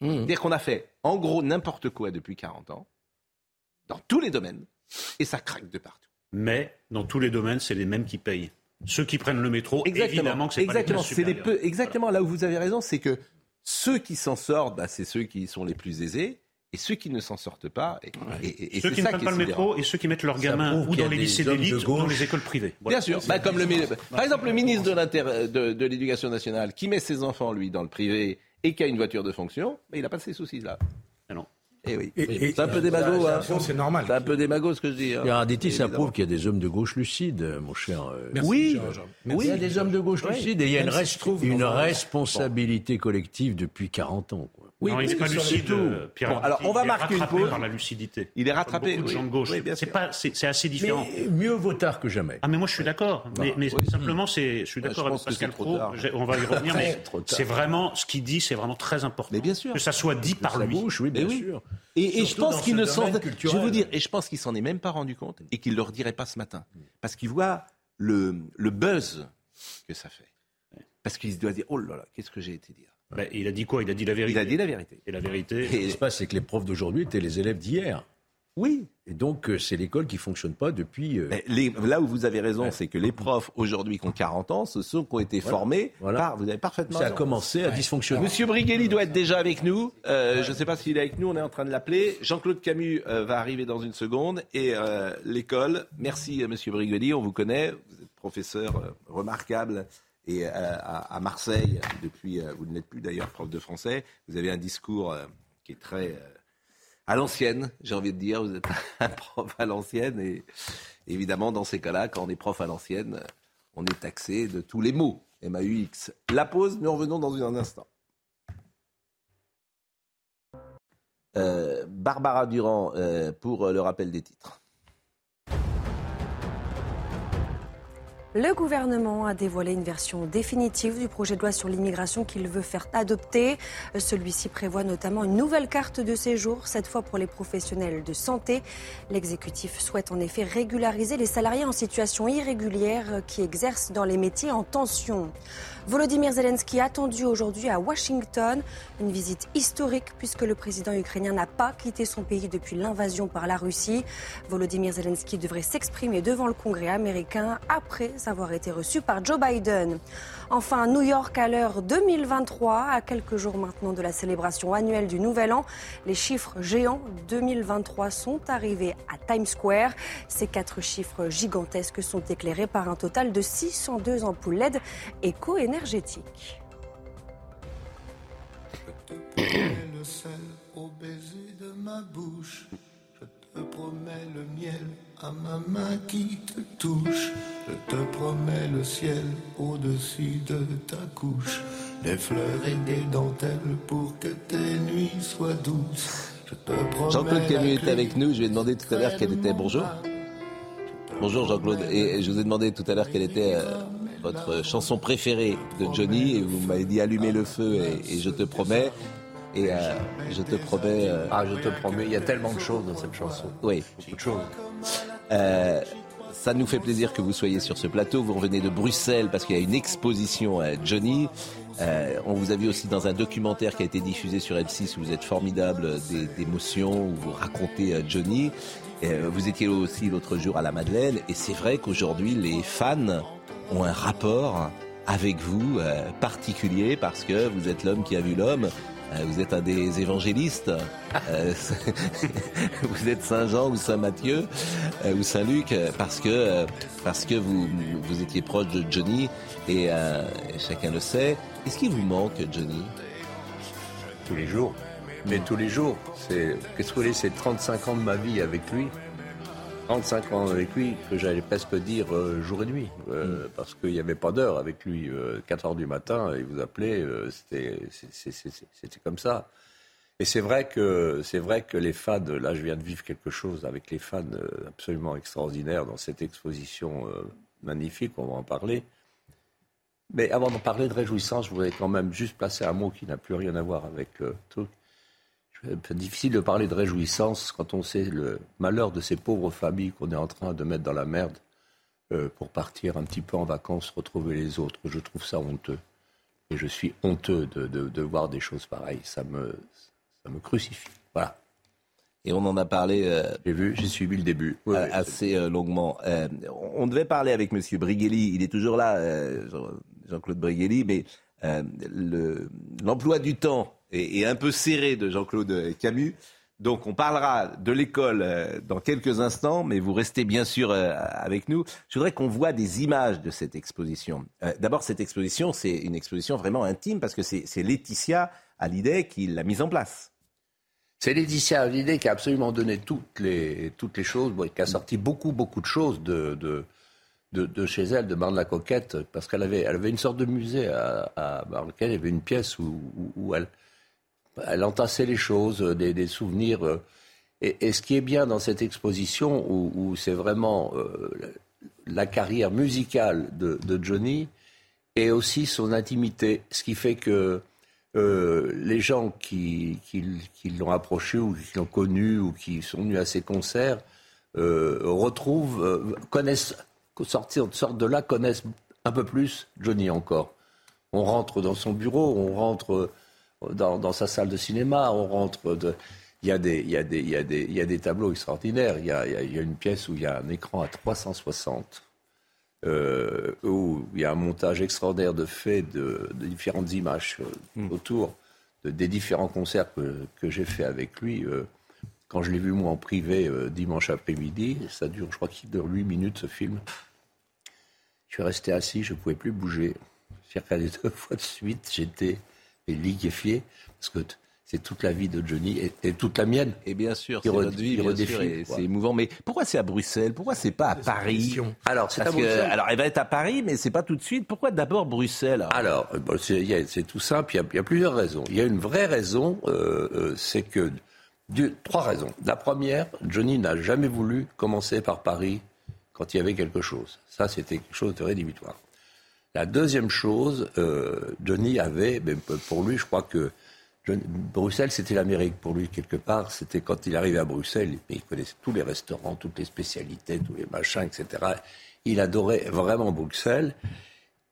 Mmh. C'est-à-dire qu'on a fait, en gros, n'importe quoi depuis 40 ans, dans tous les domaines, et ça craque de partout. Mais dans tous les domaines, c'est les mêmes qui payent. Ceux qui prennent le métro, évidemment que c'est pas les, les peu, Exactement, là où vous avez raison, c'est que ceux qui s'en sortent, bah, c'est ceux qui sont les plus aisés. Et ceux qui ne s'en sortent pas, et, ceux qui ne prennent pas le métro et ceux qui mettent leurs gamins ou dans les lycées d'élite ou dans les écoles privées. Bien sûr, bah, comme le, par exemple le ministre de l'Éducation nationale qui met ses enfants lui dans le privé et qui a une voiture de fonction, mais il n'a pas ces soucis-là. Ah non. Eh oui. c'est un peu démago. Hein. C'est normal. C'est un peu démago ce que je dis. Hein. Arditi, ça prouve qu'il y a des hommes de gauche lucides, mon cher. Euh, oui, oui, il y a des hommes de gauche lucides et il y a une, une responsabilité collective depuis 40 ans. Quoi. Oui, non, il n'est pas lucide, Pierre. Bon, alors, on va il marquer est une rattrapé pause. par la lucidité. Il est rattrapé. Beaucoup de gens de gauche. Oui, c'est pas, c'est assez différent. Mais mieux vaut tard que jamais. Ah mais moi je suis d'accord. Mais, mais simplement c'est, je suis Ouais, d'accord avec Pascal Pro. On va y revenir, mais C'est vraiment ce qu'il dit, c'est vraiment très important. Mais bien sûr. Que ça soit dit par lui. bouche, oui, bien oui. sûr. Et, et je pense qu'il ne s'en, je vais vous dire, et je pense qu'il s'en est même pas rendu compte et qu'il le redirait pas ce matin, parce qu'il voit le, le buzz que ça fait, parce qu'il se doit dire, oh là là, qu'est-ce que j'ai été dire? Ben, il a dit quoi? Il a dit la vérité. Il a dit la vérité. Et la vérité. Ce qui se passe, c'est que les profs d'aujourd'hui étaient les élèves d'hier. Oui. Et donc, euh, c'est l'école qui fonctionne pas depuis. euh, Mais les- là où vous avez raison, c'est que les profs aujourd'hui qui ont 40 ans, ce sont qui ont été Voilà. formés Voilà. par, vous avez parfaitement ça a commencé à dysfonctionner. Monsieur Briguelli doit être déjà avec nous. Euh, Je ne sais pas s'il est avec nous, on est en train de l'appeler. Jean-Claude Camus euh, va arriver dans une seconde. Et euh, l'école, merci Monsieur Briguelli, on vous connaît. Vous êtes professeur euh, remarquable. Et euh, à, Marseille, depuis, euh, vous ne l'êtes plus d'ailleurs prof de français, vous avez un discours euh, qui est très à l'ancienne, j'ai envie de dire. Vous êtes un prof à l'ancienne. Et évidemment, dans ces cas-là, quand on est prof à l'ancienne, on est taxé de tous les mots. MAUX. La pause, nous revenons dans un instant. Barbara Durand pour le rappel des titres. Le gouvernement a dévoilé une version définitive du projet de loi sur l'immigration qu'il veut faire adopter. Celui-ci prévoit notamment une nouvelle carte de séjour, cette fois pour les professionnels de santé. L'exécutif souhaite en effet régulariser les salariés en situation irrégulière qui exercent dans les métiers en tension. Volodymyr Zelensky attendu aujourd'hui à Washington, une visite historique puisque le président ukrainien n'a pas quitté son pays depuis l'invasion par la Russie. Volodymyr Zelensky devrait s'exprimer devant le Congrès américain après avoir été reçu par Joe Biden. Enfin, New York à l'heure 2023, à quelques jours maintenant de la célébration annuelle du Nouvel An, les chiffres géants 2023 sont arrivés à Times Square. Ces quatre chiffres gigantesques sont éclairés par un total de 602 ampoules LED éco-énergétiques. le sel au baiser de ma bouche. Je te promets le miel à ma main qui te touche. Je te promets le ciel au-dessus de ta couche. Des fleurs et des dentelles pour que tes nuits soient douces. Je te promets Jean-Claude la Camus est avec nous. Je lui ai demandé tout à l'heure quelle était. Bonjour. Bonjour Jean-Claude. Et je vous ai demandé tout à l'heure quelle était euh, votre chanson préférée de Johnny. Et vous m'avez dit Allumer le feu et, et je te promets. Et euh, je te promets. euh, Ah, je te promets, il y a tellement de choses dans cette chanson. Oui. Beaucoup de choses. Euh, ça nous fait plaisir que vous soyez sur ce plateau. Vous revenez de Bruxelles parce qu'il y a une exposition à Johnny. Euh, on vous a vu aussi dans un documentaire qui a été diffusé sur M6 où vous êtes formidable d'émotions, où vous racontez euh, Johnny. Euh, vous étiez aussi l'autre jour à la Madeleine et c'est vrai qu'aujourd'hui les fans ont un rapport avec vous euh, particulier parce que vous êtes l'homme qui a vu l'homme. Euh, vous êtes un des évangélistes. Euh, vous êtes Saint Jean ou Saint Matthieu euh, ou Saint Luc parce que parce que vous vous étiez proche de Johnny et euh, chacun le sait. Est-ce qu'il vous manque Johnny? Tous les jours. Mais tous les jours. C'est, qu'est-ce que vous voulez, c'est 35 ans de ma vie avec lui. 35 ans avec lui, que j'allais presque dire euh, jour et nuit. euh, Parce qu'il n'y avait pas d'heure avec lui. euh, 4 heures du matin, il vous appelait, euh, c'était, comme ça. Et c'est vrai que c'est vrai que les fans, là je viens de vivre quelque chose avec les fans euh, absolument extraordinaires dans cette exposition euh, magnifique, on va en parler. Mais avant d'en parler de réjouissance, je voudrais quand même juste placer un mot qui n'a plus rien à voir avec. C'est difficile de parler de réjouissance quand on sait le malheur de ces pauvres familles qu'on est en train de mettre dans la merde euh, pour partir un petit peu en vacances, retrouver les autres. Je trouve ça honteux. Et je suis honteux de, de- de voir des choses pareilles. Ça me, ça me crucifie. Voilà. Et on en a parlé. euh, j'ai vu, j'ai suivi le début. Oui, euh, oui. assez euh, longuement. Euh, on devait parler avec Monsieur Briguelli. Il est toujours là, euh, Jean- Jean-Claude Briguelli, mais euh, le- l'emploi du temps est un peu serré de Jean-Claude Camus. Donc on parlera de l'école euh, dans quelques instants, mais vous restez bien sûr euh, avec nous. Je voudrais qu'on voit des images de cette exposition. Euh, D'abord, cette exposition, c'est une exposition vraiment intime parce que c'est Laetitia Hallyday qui l'a mise en place. C'est Laetitia Hallyday qui a absolument donné toutes les, toutes les choses, qui a sorti beaucoup, beaucoup de choses de, de, chez elle, de Marne-la-Coquette, parce qu'elle avait, elle avait une sorte de musée dans lequel il y avait une pièce où elle, elle entassait les choses, des, souvenirs. Et, ce qui est bien dans cette exposition, où, c'est vraiment la carrière musicale de, Johnny, et aussi son intimité, ce qui fait que les gens qui, qui l'ont approché ou qui l'ont connu ou qui sont venus à ses concerts retrouvent, connaissent, sortir, sortent de là, connaissent un peu plus Johnny encore. On rentre dans son bureau, on rentre dans, sa salle de cinéma, on rentre de... Il y, a des, il, y a des, il, y a des, il y a des tableaux extraordinaires. Il y, a, il y a une pièce où il y a un écran à 360, euh, où il y a un montage extraordinaire de faits de, différentes images euh, hmm. autour des différents concerts que, que j'ai fait avec lui. Euh, quand je l'ai vu moi en privé dimanche après-midi, ça dure, je crois qu'il dure 8 minutes ce film. Je suis resté assis, je ne pouvais plus bouger. J'ai regardé deux fois de suite, j'étais liquéfié, parce que c'est toute la vie de Johnny et, toute la mienne. Et bien sûr, c'est votre vie, bien sûr, c'est émouvant. Mais pourquoi c'est à Bruxelles? Pourquoi c'est pas à Paris? Alors, c'est à Bruxelles. alors, elle va être à Paris, mais c'est pas tout de suite. Pourquoi d'abord Bruxelles? Alors, c'est tout simple. Il y, a, plusieurs raisons. Il y a une vraie raison, euh, euh, c'est que trois raisons. La première, Johnny n'a jamais voulu commencer par Paris quand il y avait quelque chose. Ça, c'était quelque chose de rédhibitoire. La deuxième chose, euh, Johnny avait, pour lui, je crois que Bruxelles, c'était l'Amérique pour lui, quelque part. C'était quand il arrivait à Bruxelles, il connaissait tous les restaurants, toutes les spécialités, tous les machins, etc. Il adorait vraiment Bruxelles.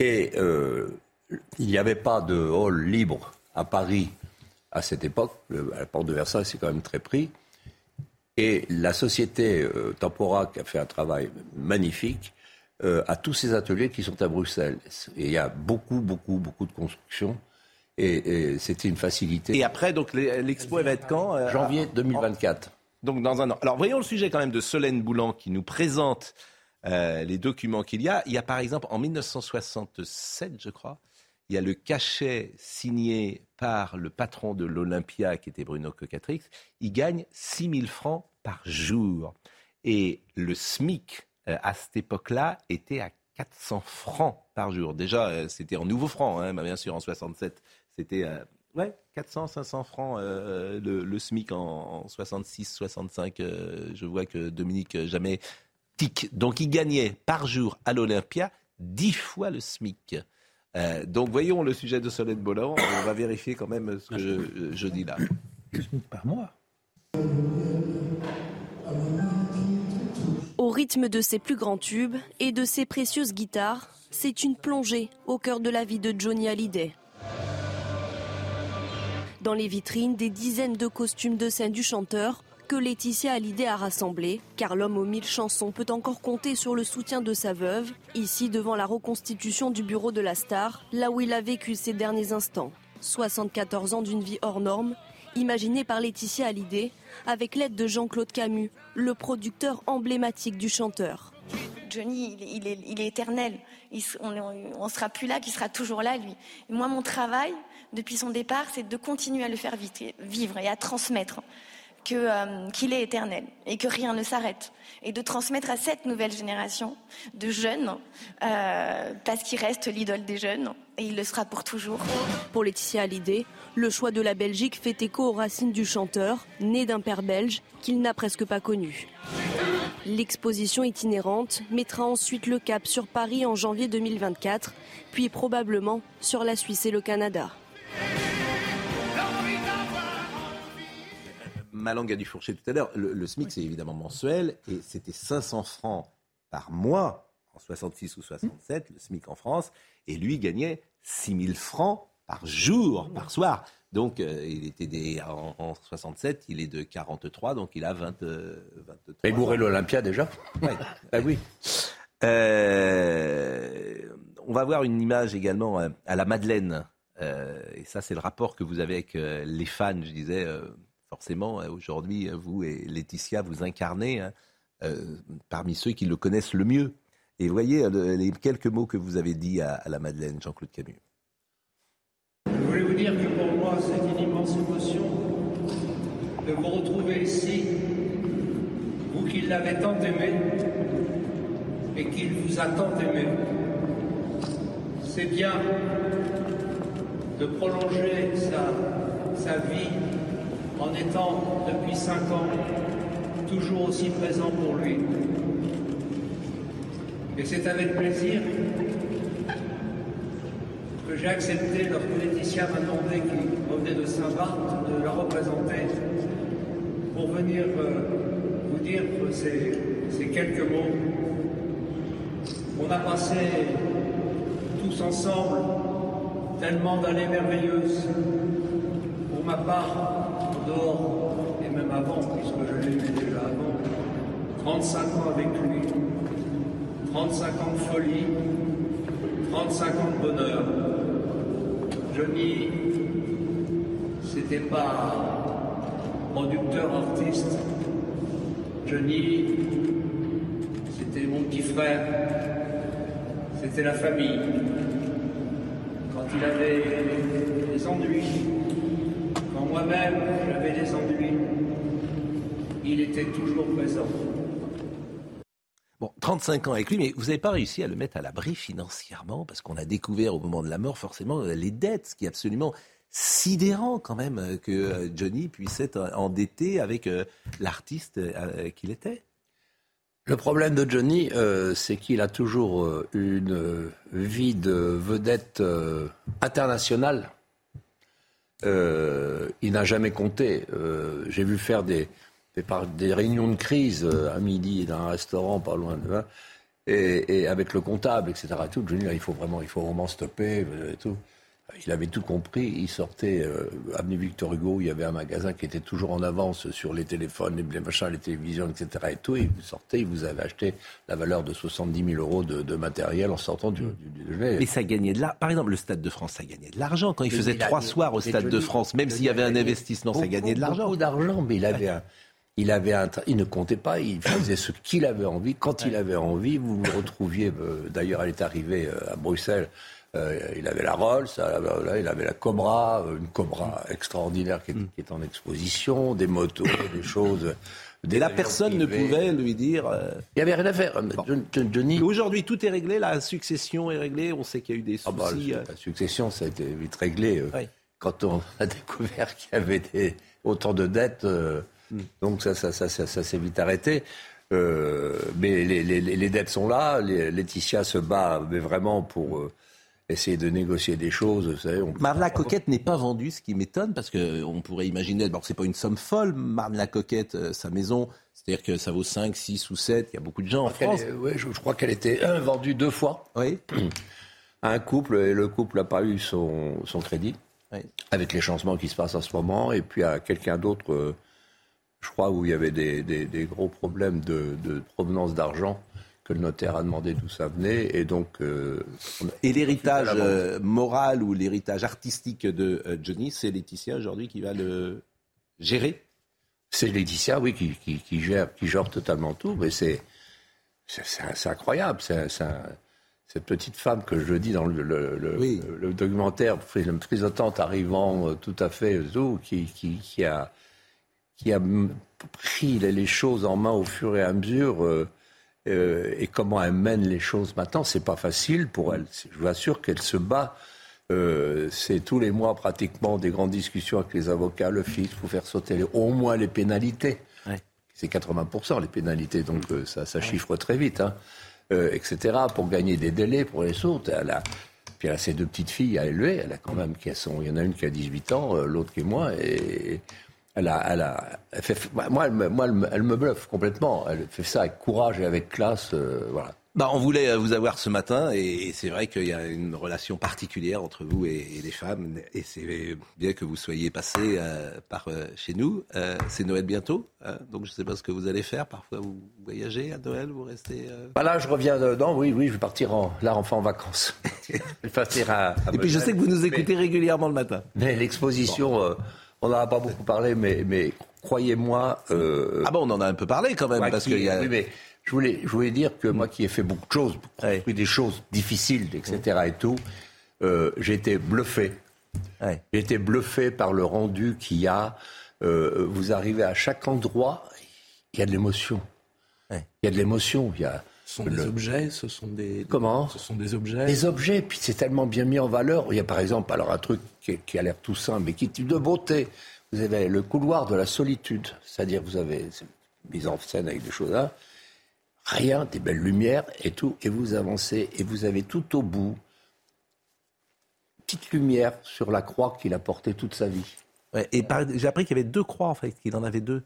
Et euh, il n'y avait pas de hall libre à Paris à cette époque. à la porte de Versailles, c'est quand même très pris. Et la société euh, Tempora, qui a fait un travail magnifique, euh, a tous ces ateliers qui sont à Bruxelles. Et il y a beaucoup, beaucoup, beaucoup de construction. Et, c'était une facilité. Et après, donc l'expo, elle va être quand euh, Janvier 2024. Donc dans un an. Alors voyons le sujet quand même de Solène Boulan qui nous présente les documents qu'il y a. Il y a par exemple en 1967, je crois, il y a le cachet signé par le patron de l'Olympia, qui était Bruno Cocatrix. Il gagne 6 000 francs par jour. Et le SMIC, euh, à cette époque-là, était à 400 francs par jour. Déjà, euh, c'était en nouveaux francs, hein, bien sûr, en 67. C'était euh, ouais, 400, 500 francs le, SMIC en, 66, 65. je vois que Dominique jamais tic. Donc, il gagnait par jour à l'Olympia 10 fois le SMIC. Euh, donc voyons le sujet de Solène Bolland. On va vérifier quand même ce que je, dis là. Par mois. Au rythme de ses plus grands tubes et de ses précieuses guitares, c'est une plongée au cœur de la vie de Johnny Hallyday. Dans les vitrines, des dizaines de costumes de scène du chanteur que Laetitia a l'idée à rassembler, car l'homme aux mille chansons peut encore compter sur le soutien de sa veuve, ici devant la reconstitution du bureau de la star, là où il a vécu ses derniers instants. 74 ans d'une vie hors norme, imaginée par Laetitia Hallyday, avec l'aide de Jean-Claude Camus, le producteur emblématique du chanteur. Johnny, il est, il est, éternel. on ne sera plus là, qu'il sera toujours là, lui. moi, mon travail, depuis son départ, c'est de continuer à le faire vivre et à transmettre. Euh, qu'il est éternel et que rien ne s'arrête. Et de transmettre à cette nouvelle génération de jeunes, euh, parce qu'il reste l'idole des jeunes, et il le sera pour toujours. Pour Laetitia Hallyday, le choix de la Belgique fait écho aux racines du chanteur, né d'un père belge qu'il n'a presque pas connu. L'exposition itinérante mettra ensuite le cap sur Paris en janvier 2024, puis probablement sur la Suisse et le Canada. Ma langue a dû fourcher tout à l'heure. Le, SMIC, c'est évidemment mensuel et c'était 500 francs par mois en 66 ou 67, le SMIC en France, et lui gagnait 6000 francs par jour, par soir. Donc, euh, il était des, en, 67, il est de 43, donc il a 20, 23 Et bourré l'Olympia déjà Ah oui. Euh, on va voir une image également euh, à la Madeleine. et ça, c'est le rapport que vous avez avec les fans, je disais forcément, euh, aujourd'hui, euh, vous et Laetitia, vous incarnez hein, euh, parmi ceux qui le connaissent le mieux. Et voyez les quelques mots que vous avez dit à, la Madeleine, Jean-Claude Camus. Je voulais vous dire que pour moi, c'est une immense émotion de vous retrouver ici, vous qui l'avez tant aimé et qu'il vous a tant aimé. C'est bien de prolonger sa sa vie en étant depuis cinq ans toujours aussi présent pour lui. Et c'est avec plaisir que j'ai accepté lorsque Laetitia m'a demandé qu'il revenait de Saint-Barth de la représenter pour venir euh, vous dire ces, ces quelques mots. On a passé tous ensemble tellement d'années merveilleuses. Pour ma part, et même avant, puisque je l'ai vu déjà avant, 35 ans avec lui, 35 ans de folie, 35 ans de bonheur. Johnny, c'était pas producteur artiste. Johnny, c'était mon petit frère, c'était la famille. Quand il avait des ennuis, moi-même j'avais des ennuis, il était toujours présent. Bon, 35 ans avec lui, mais vous n'avez pas réussi à le mettre à l'abri financièrement, parce qu'on a découvert au moment de la mort forcément les dettes, ce qui est absolument sidérant quand même euh, que euh, Johnny puisse être endetté avec euh, l'artiste qu'il était. Le problème de Johnny, c'est qu'il a toujours une vie de vedette internationale. Il n'a jamais compté. J'ai vu faire des, des réunions de crise euh, à midi dans un restaurant pas loin de là, et, avec le comptable, etc. Je dis, il faut vraiment, il faut vraiment stopper. Euh, et tout. Il avait tout compris. Il sortait, euh, avenue Victor Hugo, il y avait un magasin qui était toujours en avance sur les téléphones, les machins, les télévisions, etc. Et tout. Et vous sortez, il vous avait acheté la valeur de 70 000 euros de, matériel en sortant du, déjeuner. Mais ça gagnait de l'argent. Par exemple, le Stade de France, ça gagnait de l'argent. Quand il faisait trois soirs au Stade de France, même s'il y avait un investissement, ça gagnait de l'argent. Beaucoup d'argent, mais il avait un il, avait il ne comptait pas, il faisait ce qu'il avait envie. Quand il avait envie, vous le retrouviez. Euh, d'ailleurs, elle est arrivée euh, à Bruxelles. Euh, il avait la Rolls, il avait la Cobra, une Cobra extraordinaire qui est, en exposition, des motos, des choses. Et la personne ne pouvait lui dire. Il n'y avait rien à faire. Aujourd'hui, tout est réglé, la succession est réglée, on sait qu'il y a eu des ah bah, soucis. la succession, ça a été vite réglé. Quand on a découvert qu'il y avait autant de dettes. Mm. Donc ça, ça, ça, ça s'est vite arrêté. Euh, mais les, les, les, dettes sont là. Laetitia se bat mais vraiment pour euh, essayer de négocier des choses. Vous savez, Marne Coquette n'est pas vendue, ce qui m'étonne, parce qu'on pourrait imaginer, bon, c'est pas une somme folle, Marne la Coquette, euh, sa maison, c'est-à-dire que ça vaut 5, 6 ou 7, il y a beaucoup de gens en France. ouais, je, crois qu'elle était vendue deux fois oui. à un couple, et le couple n'a pas eu son, son crédit, avec les changements qui se passent en ce moment, et puis à quelqu'un d'autre je crois, où il y avait des, gros problèmes de, provenance d'argent que le notaire a demandé d'où ça venait. Et donc. Euh, et l'héritage euh, moral ou l'héritage artistique de euh, Johnny, c'est Laetitia aujourd'hui qui va le gérer? C'est Laetitia, oui, qui, gère, qui gère totalement tout. Mais c'est, c'est, incroyable. C'est, cette petite femme que je dis dans le, le, documentaire, prise de tente arrivant tout à fait, qui, qui a qui a pris les choses en main au fur et à mesure euh, euh, et comment elle mène les choses maintenant, c'est pas facile pour elle. Je vous assure qu'elle se bat. Euh, c'est tous les mois pratiquement des grandes discussions avec les avocats, le fisc, faut faire sauter au moins les pénalités. C'est 80% les pénalités, donc ça, ça chiffre très vite, hein, etc. Pour gagner des délais pour les sautes. Elle a, puis elle a ses deux petites filles à élever. Elle a quand même qui sont, il y en a une qui a 18 ans, l'autre qui est moi, et elle a, elle a, fait, moi, elle me, moi elle, me, bluffe complètement. Elle fait ça avec courage et avec classe. Euh, voilà. Bah, on voulait vous avoir ce matin et, c'est vrai qu'il y a une relation particulière entre vous et, les femmes et c'est bien que vous soyez passé euh, par euh, chez nous. c'est Noël bientôt, hein, donc je ne sais pas ce que vous allez faire. Parfois vous voyagez à Noël, vous restez. Bah là, je reviens dedans. Oui, oui, je vais partir en, là enfin en vacances. je vais partir à, et puis je sais que vous nous écoutez régulièrement le matin. Mais l'exposition. On n'en a pas beaucoup parlé, mais, mais croyez-moi. Euh, ah bon, on en a un peu parlé quand même, parce qu'il y a. Oui, mais je voulais, je voulais dire que moi qui ai fait beaucoup de choses, construit des choses difficiles, etc. et tout, euh, j'ai été bluffé. J'ai été bluffé par le rendu qu'il y a. Euh, vous arrivez à chaque endroit, il y a de l'émotion. Il y a de l'émotion. Il y a Ce sont des objets, ce sont des. Comment? Ce sont des objets. Des objets, puis c'est tellement bien mis en valeur. Il y a par exemple, alors un truc qui, a l'air tout simple, mais qui est de beauté. Vous avez le couloir de la solitude, c'est-à-dire vous avez mise en scène avec des choses là, rien, des belles lumières et tout, et vous avancez et vous avez tout au bout petite lumière sur la croix qu'il a portée toute sa vie. et j'ai appris qu'il y avait deux croix en fait, qu'il en avait deux.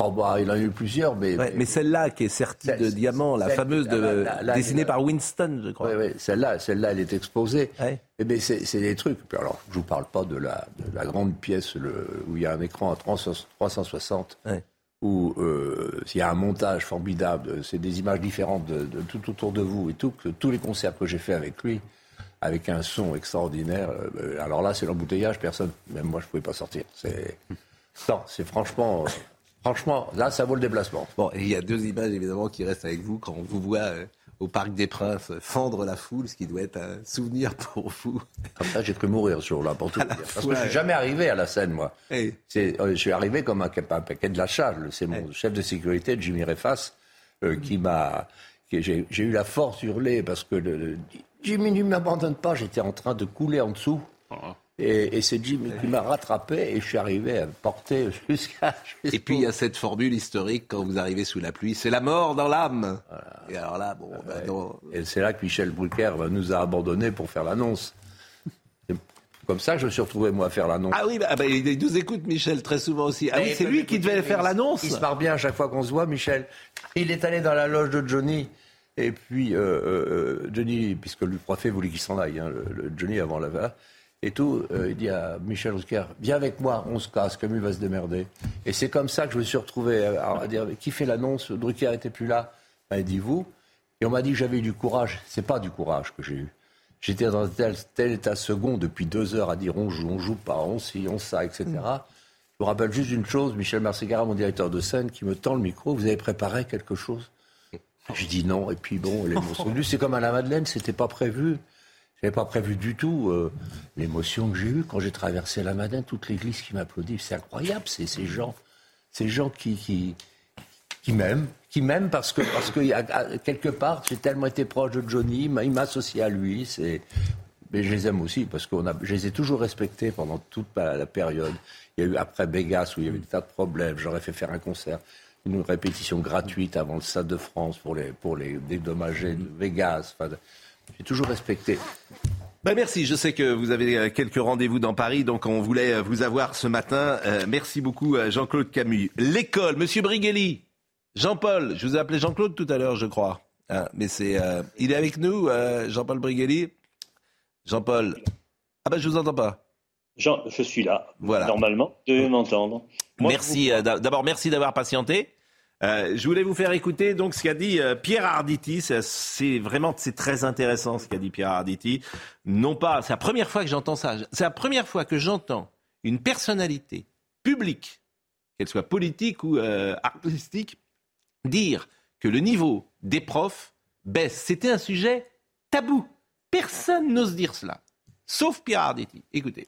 Oh bah, il en a eu plusieurs, mais. mais celle-là qui est sertie de diamants, la fameuse de, dessinée par Winston, je crois. Oui, oui, celle-là, celle-là, elle est exposée. Mais eh ben, c'est des trucs. Alors, je vous parle pas de la, de la grande pièce le, où il y a un écran à 360, où euh, il y a un montage formidable. C'est des images différentes de, de, tout autour de vous et tout. Que tous les concerts que j'ai fait avec lui, avec un son extraordinaire. Euh, alors là, c'est l'embouteillage. Personne, même moi, je pouvais pas sortir. C'est non, c'est franchement. Franchement, là, ça vaut le déplacement. Bon, il y a deux images évidemment qui restent avec vous quand on vous voit euh, au Parc des Princes fendre la foule, ce qui doit être un souvenir pour vous. Comme ça, j'ai cru mourir ce jour-là, pour tout dire. Parce que je suis jamais arrivé à la scène, moi. Euh, je suis arrivé comme un, paquet de la charge. C'est mon chef de sécurité, Jimmy Refas, euh, qui m'a. J'ai eu la force hurler parce que le, Jimmy ne m'abandonne pas. J'étais en train de couler en dessous. Ah. Et, c'est Jimmy qui m'a rattrapé et je suis arrivé à me porter jusqu'à. et puis il y a cette formule historique quand vous arrivez sous la pluie, c'est la mort dans l'âme. Et alors là, bon, bah, Et c'est là que Michel Brucker nous a abandonnés pour faire l'annonce. Comme ça, je me suis retrouvé, moi, à faire l'annonce. Ah oui, bah, bah, il nous écoute, Michel, très souvent aussi. Ah oui, c'est lui qui devait faire l'annonce. Il se marre bien à chaque fois qu'on se voit, Michel. Il est allé dans la loge de Johnny. Et puis, euh, euh, Johnny, puisque le préfet voulait qu'il s'en aille, hein, le, Johnny avant la et tout, euh, il dit à Michel Rosquer, viens avec moi, on se casse, Camus va se démerder. Et c'est comme ça que je me suis retrouvé à, dire, qui fait l'annonce Drucker n'était plus là. Ben, il dit vous. Et on m'a dit que j'avais eu du courage. C'est pas du courage que j'ai eu. J'étais dans tel, tel, état second depuis deux heures à dire on joue, on joue pas, on ci, on ça, etc. Mm. Je vous rappelle juste une chose, Michel Marcegara, mon directeur de scène, qui me tend le micro, vous avez préparé quelque chose? Je dis non, et puis bon, les mots sont C'est comme à la Madeleine, c'était pas prévu. Je n'avais pas prévu du tout euh, l'émotion que j'ai eue quand j'ai traversé la Madeleine, toute l'église qui m'applaudit. C'est incroyable, c'est ces gens, ces gens qui, qui, qui m'aiment, qui m'aiment parce que, parce que quelque part, j'ai tellement été proche de Johnny, il m'a associé à lui. C'est, mais je les aime aussi parce que je les ai toujours respectés pendant toute la période. Il y a eu après Vegas où il y avait des tas de problèmes. J'aurais fait faire un concert, une répétition gratuite avant le Stade de France pour les, pour les dédommagés de Vegas. J'ai toujours respecté. Ben merci, je sais que vous avez euh, quelques rendez-vous dans Paris, donc on voulait euh, vous avoir ce matin. Euh, merci beaucoup Jean-Claude Camus. L'école, Monsieur Brigelli, Jean-Paul, je vous ai appelé Jean-Claude tout à l'heure, je crois. Ah, mais c'est, il est avec nous, Jean-Paul Brigelli. Jean-Paul. Ah ben je vous entends pas. Jean, je suis là. Voilà. Normalement, vous devez m'entendre. Merci. D'abord, merci d'avoir patienté. Euh, je voulais vous faire écouter donc ce qu'a dit euh, Pierre Arditi. C'est vraiment c'est très intéressant ce qu'a dit Pierre Arditi. Non pas, c'est la première fois que j'entends ça. C'est la première fois que j'entends une personnalité publique, qu'elle soit politique ou euh, artistique, dire que le niveau des profs baisse. C'était un sujet tabou. Personne n'ose dire cela, sauf Pierre Arditi. Écoutez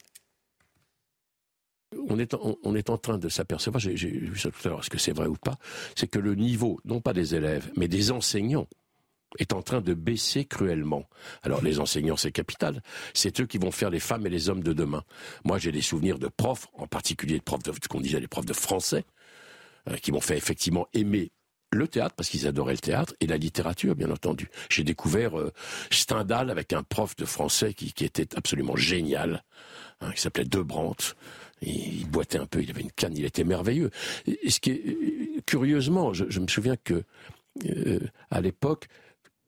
on est, en, train de s'apercevoir, j'ai vu ça tout à l'heure, est-ce que c'est vrai ou pas, c'est que le niveau, non pas des élèves, mais des enseignants, est en train de baisser cruellement. Alors les enseignants, c'est capital. C'est eux qui vont faire les femmes et les hommes de demain. Moi, j'ai des souvenirs de profs, en particulier de profs de qu'on disait les profs de français, euh, qui m'ont fait effectivement aimer le théâtre, parce qu'ils adoraient le théâtre, et la littérature, bien entendu. J'ai découvert euh, Stendhal avec un prof de français qui, était absolument génial, hein, qui s'appelait Debrandt, il boitait un peu, il avait une canne, il était merveilleux. Et ce qui est, curieusement, je, me souviens que euh, à l'époque,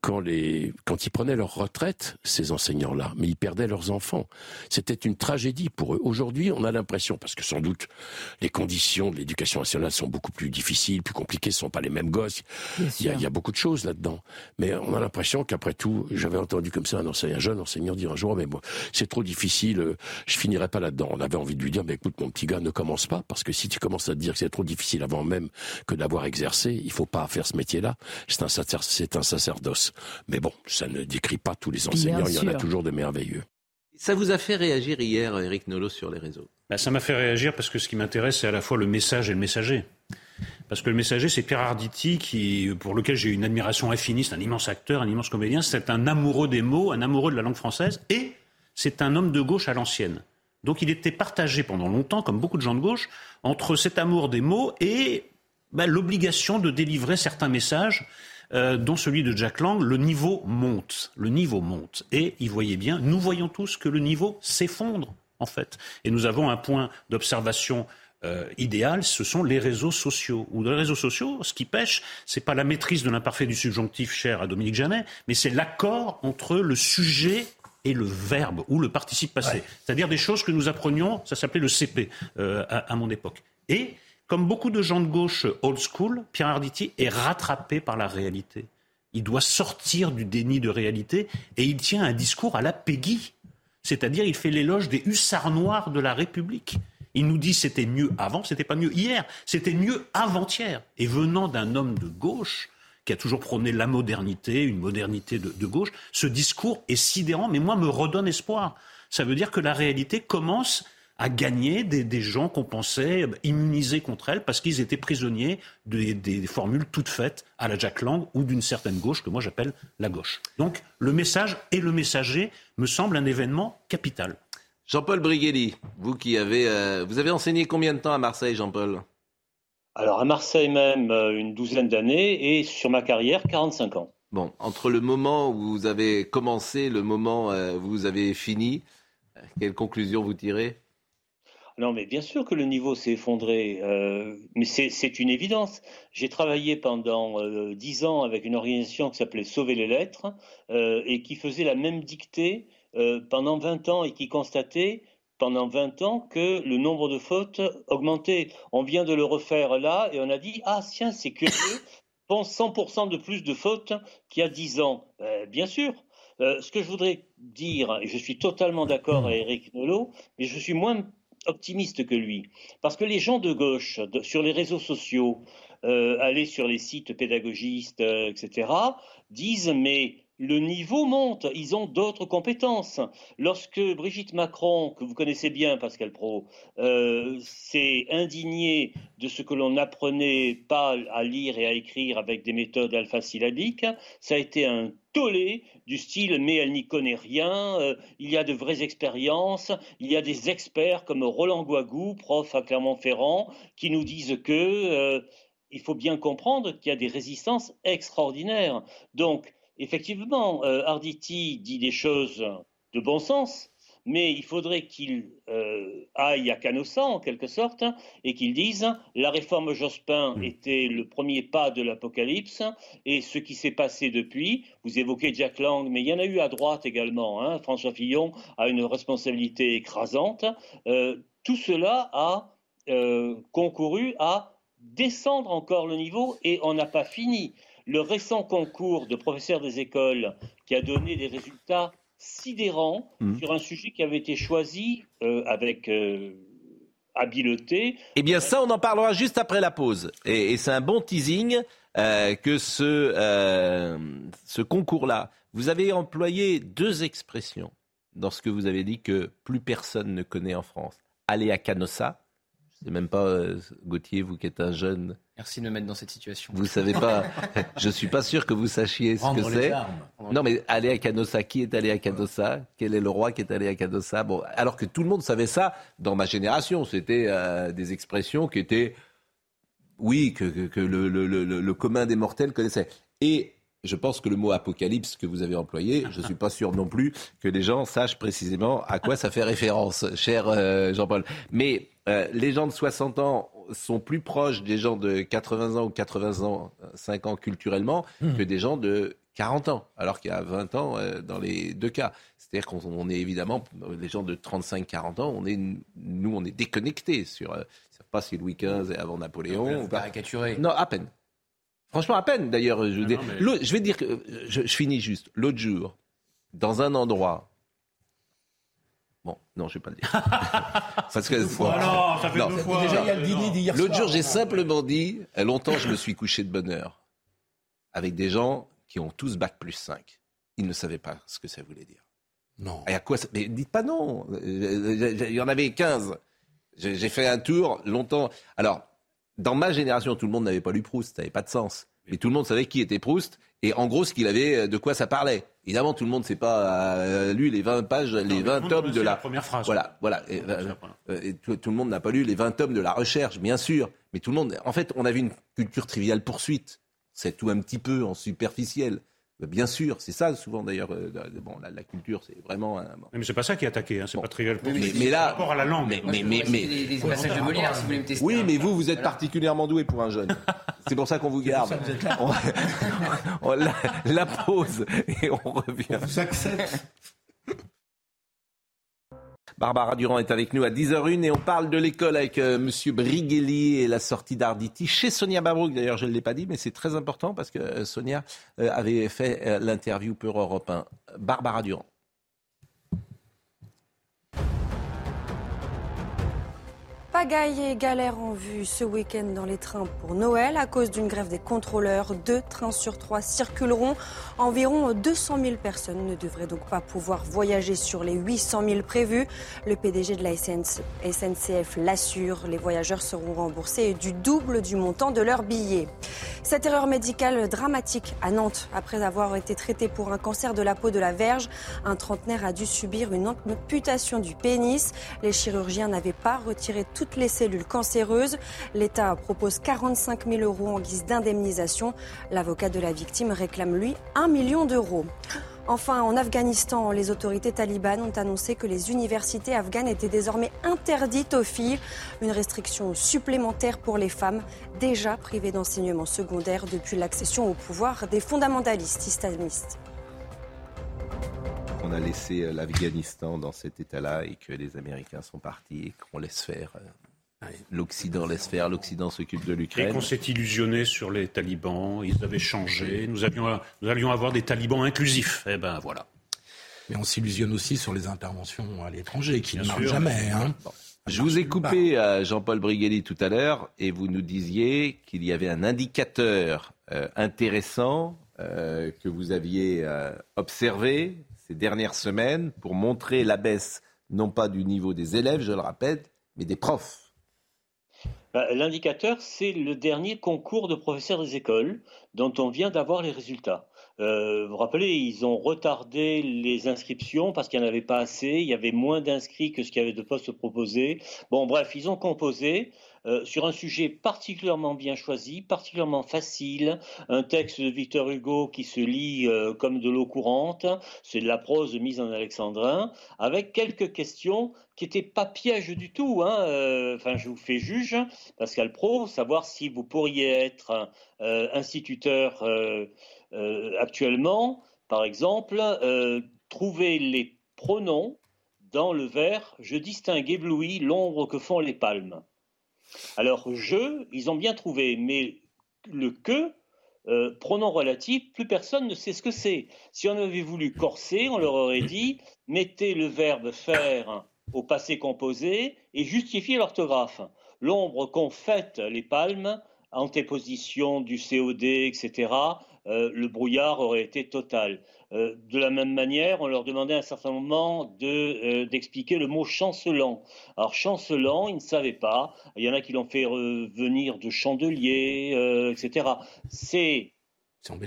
quand, les, quand ils prenaient leur retraite, ces enseignants-là, mais ils perdaient leurs enfants. C'était une tragédie pour eux. Aujourd'hui, on a l'impression, parce que sans doute les conditions de l'éducation nationale sont beaucoup plus difficiles, plus compliquées, ce sont pas les mêmes gosses. Il y, a, il y, a, beaucoup de choses là-dedans. Mais on a l'impression qu'après tout, j'avais entendu comme ça un, enseignant, un jeune enseignant dire un jour, mais moi, c'est trop difficile, euh, je finirai pas là-dedans. On avait envie de lui dire, mais écoute, mon petit gars, ne commence pas, parce que si tu commences à te dire que c'est trop difficile avant même que d'avoir exercé, il faut pas faire ce métier-là. C'est un, c'est un sacerdoce. Mais bon, ça ne décrit pas tous les enseignants, il y en a toujours de merveilleux. Ça vous a fait réagir hier, Eric Nolot, sur les réseaux? Bah, Ça m'a fait réagir parce que ce qui m'intéresse, c'est à la fois le message et le messager. Parce que le messager, c'est Pierre Arditi, qui, pour lequel j'ai une admiration infinie, c'est un immense acteur, un immense comédien, c'est un amoureux des mots, un amoureux de la langue française, et c'est un homme de gauche à l'ancienne. Donc il était partagé pendant longtemps, comme beaucoup de gens de gauche, entre cet amour des mots et ben, l'obligation de délivrer certains messages euh, dont celui de Jack Lang, le niveau monte. Le niveau monte. Et il voyait bien, nous voyons tous que le niveau s'effondre, en fait. Et nous avons un point d'observation euh, idéal, ce sont les réseaux sociaux. Ou dans les réseaux sociaux, ce qui pêche, c'est pas la maîtrise de l'imparfait du subjonctif cher à Dominique Janet, mais c'est l'accord entre le sujet et le verbe ou le participe passé. C'est-à-dire des choses que nous apprenions, ça s'appelait le CP euh, à, à mon époque. Et comme beaucoup de gens de gauche old school, Pierre Arditi est rattrapé par la réalité. Il doit sortir du déni de réalité et il tient un discours à la Peggy. C'est-à-dire, il fait l'éloge des hussards noirs de la République. Il nous dit c'était mieux avant, c'était pas mieux hier, c'était mieux avant-hier. Et venant d'un homme de gauche, qui a toujours prôné la modernité, une modernité de, de, gauche, ce discours est sidérant, mais moi me redonne espoir. Ça veut dire que la réalité commence à gagner des, gens qu'on pensait immunisés contre elle parce qu'ils étaient prisonniers des, formules toutes faites à la Jack Lang ou d'une certaine gauche que moi j'appelle la gauche. Donc le message et le messager me semble un événement capital. Jean-Paul Brighelli, vous qui avez, euh, vous avez enseigné combien de temps à Marseille, Jean-Paul? Alors à Marseille même euh, une douzaine d'années et sur ma carrière 45 ans. Bon, entre le moment où vous avez commencé, le moment euh, où vous avez fini, quelle conclusion vous tirez? Non, mais bien sûr que le niveau s'est effondré, euh, mais c'est une évidence. J'ai travaillé pendant euh, dix ans avec une organisation qui s'appelait Sauver les lettres euh, et qui faisait la même dictée pendant 20 ans et qui constatait pendant 20 ans que le nombre de fautes augmentait. On vient de le refaire là et on a dit ah tiens c'est curieux, pense 100% de plus de fautes qu'il y a 10 ans. bien sûr. ce que je voudrais dire, et je suis totalement d'accord avec Eric Nolot, mais je suis moins optimiste que lui. Parce que les gens de gauche, sur les réseaux sociaux, euh, aller sur les sites pédagogistes, euh, etc., disent mais le niveau monte, ils ont d'autres compétences. Lorsque Brigitte Macron, que vous connaissez bien, Pascal Pro, euh, s'est indignée de ce que l'on n'apprenait pas à lire et à écrire avec des méthodes alpha-syllabiques, ça a été un tollé du style mais elle n'y connaît rien, euh, il y a de vraies expériences, il y a des experts comme Roland Guagou, prof à Clermont-Ferrand, qui nous disent que euh, il faut bien comprendre qu'il y a des résistances extraordinaires. Donc, effectivement, euh, Arditi dit des choses de bon sens, mais il faudrait qu'il euh, aille à Canossa, en quelque sorte, et qu'il dise la réforme Jospin mm. était le premier pas de l'apocalypse, et ce qui s'est passé depuis, vous évoquez Jack Lang, mais il y en a eu à droite également, hein, François Fillon a une responsabilité écrasante, euh, tout cela a concouru à descendre encore le niveau, et on n'a pas fini. Le récent concours de professeurs des écoles qui a donné des résultats sidérants mmh. sur un sujet qui avait été choisi euh, avec euh, habileté. Eh bien, ça, on en parlera juste après la pause. Et, c'est un bon teasing euh, que ce, ce concours-là. Vous avez employé deux expressions dans ce que vous avez dit que plus personne ne connaît en France. Aller à Canossa, c'est même pas euh, Gauthier, vous qui êtes un jeune. Merci de me mettre dans cette situation. Vous savez pas. je suis pas sûr que vous sachiez ce que c'est. Non, mais aller à Canossa, qui est allé à Canossa? Quel est le roi qui est allé à Canossa? Bon, alors que tout le monde savait ça dans ma génération. C'était euh, des expressions qui étaient, oui, que, que, le, le, le, le, commun des mortels connaissait. Et je pense que le mot apocalypse que vous avez employé, je ne suis pas sûr non plus que les gens sachent précisément à quoi ça fait référence, cher euh, Jean-Paul. Mais euh, les gens de 60 ans sont plus proches des gens de 80 ans ou 80 ans, 5 ans culturellement, hmm. que des gens de 40 ans, alors qu'il y a 20 ans euh, dans les deux cas. C'est-à-dire qu'on est évidemment, les gens de 35-40 ans, on est, nous, on est déconnectés sur, euh, pas si Louis XV et avant Napoléon. ou pas. caricaturé. Non, à peine. Franchement, à peine d'ailleurs. Je, je, vais dire que, je, je finis juste. L'autre jour, dans un endroit Bon, non, je ne vais pas le dire. Parce que, fois, non, ça fait deux fois. Déjà, il y a le dîner d'hier L'autre jour, j'ai simplement dit, longtemps, je me suis couché de bonne heure avec des gens qui ont tous bac plus 5. Ils ne savaient pas ce que ça voulait dire. Non. Et à quoi ça... Mais dites pas non. Il y en avait 15. J'ai fait un tour longtemps. Alors, dans ma génération, tout le monde n'avait pas lu Proust, ça n'avait pas de sens. Mais tout le monde savait qui était Proust et en gros ce qu'il avait, de quoi ça parlait. Évidemment, tout le monde ne s'est pas euh, lu les 20 pages, les 20 tomes de la... première phrase. Voilà, voilà. Et, euh, et tout, tout, le monde n'a pas lu les 20 tomes de la recherche, bien sûr. Mais tout le monde, en fait, on avait une culture triviale poursuite. C'est tout un petit peu en superficiel. Bien sûr, c'est ça souvent d'ailleurs. Euh, bon, la, la, culture, c'est vraiment. Un, bon. Mais c'est pas ça qui est attaqué, hein, c'est bon. pas trivial. Mais, mais, mais, là, par rapport à la langue. Mais, mais, mais, mais les, les passages de Molière, si vous voulez me tester. Oui, mais vous, vous êtes voilà. particulièrement doué pour un jeune. C'est pour ça qu'on vous garde. On, on la, la, pause et on revient. On s'accepte. Barbara Durand est avec nous à 10h01 et on parle de l'école avec euh, Monsieur Brighelli et la sortie d'Arditi chez Sonia Babrouk. D'ailleurs, je ne l'ai pas dit, mais c'est très important parce que euh, Sonia euh, avait fait l'interview pour Europe 1. Barbara Durand. Pagaille et galère en vue ce week-end dans les trains pour Noël. À cause d'une grève des contrôleurs, deux trains sur trois circuleront. Environ 200 000 personnes ne devraient donc pas pouvoir voyager sur les 800 000 prévus. Le PDG de la SNCF l'assure, les voyageurs seront remboursés du double du montant de leur billet. Cette erreur médicale dramatique à Nantes, après avoir été traité pour un cancer de la peau de la verge, un trentenaire a dû subir une amputation du pénis. Les chirurgiens n'avaient pas retiré tout toutes les cellules cancéreuses. L'État propose 45 000 euros en guise d'indemnisation. L'avocat de la victime réclame, lui, 1 million d'euros. Enfin, en Afghanistan, les autorités talibanes ont annoncé que les universités afghanes étaient désormais interdites aux filles. Une restriction supplémentaire pour les femmes, déjà privées d'enseignement secondaire depuis l'accession au pouvoir des fondamentalistes islamistes qu'on a laissé l'Afghanistan dans cet état-là et que les Américains sont partis et qu'on laisse faire. L'Occident laisse faire, l'Occident s'occupe de l'Ukraine. Et qu'on s'est illusionné sur les talibans, ils avaient changé, nous, avions, nous allions avoir des talibans inclusifs. Eh ben voilà. Mais on s'illusionne aussi sur les interventions à l'étranger qui Bien ne marchent jamais. Hein. Bon. Je vous ai coupé, euh, Jean-Paul Brighelli, tout à l'heure, et vous nous disiez qu'il y avait un indicateur euh, intéressant euh, que vous aviez observé ces dernières semaines pour montrer la baisse, non pas du niveau des élèves, je le rappelle, mais des profs L'indicateur, c'est le dernier concours de professeurs des écoles dont on vient d'avoir les résultats. Euh, vous vous rappelez, ils ont retardé les inscriptions parce qu'il n'y en avait pas assez, il y avait moins d'inscrits que ce qu'il y avait de postes proposés. Bon, bref, ils ont composé. Euh, sur un sujet particulièrement bien choisi, particulièrement facile, un texte de Victor Hugo qui se lit euh, comme de l'eau courante, c'est de la prose mise en alexandrin, avec quelques questions qui n'étaient pas pièges du tout. Hein. Enfin, je vous fais juge, Pascal Pro, savoir si vous pourriez être instituteur actuellement, par exemple, trouver les pronoms dans le vers Je distingue ébloui l'ombre que font les palmes. Alors, je, ils ont bien trouvé, mais le que, euh, pronom relatif, plus personne ne sait ce que c'est. Si on avait voulu corser, on leur aurait dit mettez le verbe faire au passé composé et justifiez l'orthographe. L'ombre qu'ont faite les palmes, antéposition du COD, etc., euh, le brouillard aurait été total. Euh, de la même manière, on leur demandait à un certain moment de, euh, d'expliquer le mot chancelant. Alors chancelant, ils ne savaient pas. Il y en a qui l'ont fait venir de chandelier, etc. C'est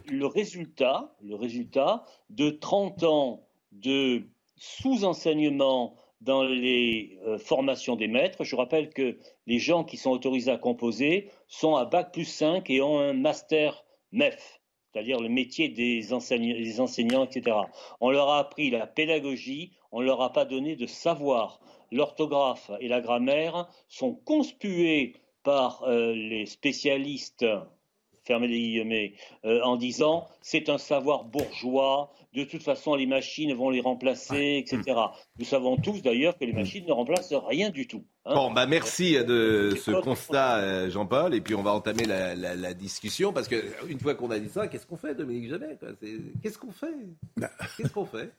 le résultat, le résultat de 30 ans de sous-enseignement dans les euh, formations des maîtres. Je rappelle que les gens qui sont autorisés à composer sont à Bac plus 5 et ont un master MEF c'est-à-dire le métier des, enseignants, des enseignants, etc. On leur a appris la pédagogie, on ne leur a pas donné de savoir. L'orthographe et la grammaire sont conspués par euh, les spécialistes fermez les guillemets, euh, en disant c'est un savoir bourgeois, de toute façon les machines vont les remplacer, etc. Nous savons tous d'ailleurs que les machines ne remplacent rien du tout. Bon, bah merci de ce constat, euh, Jean-Paul, et puis on va entamer la, la, la discussion, parce que une fois qu'on a dit ça, qu'est-ce qu'on fait, Dominique Jamais Qu'est-ce qu'on fait? Qu'est-ce qu'on fait?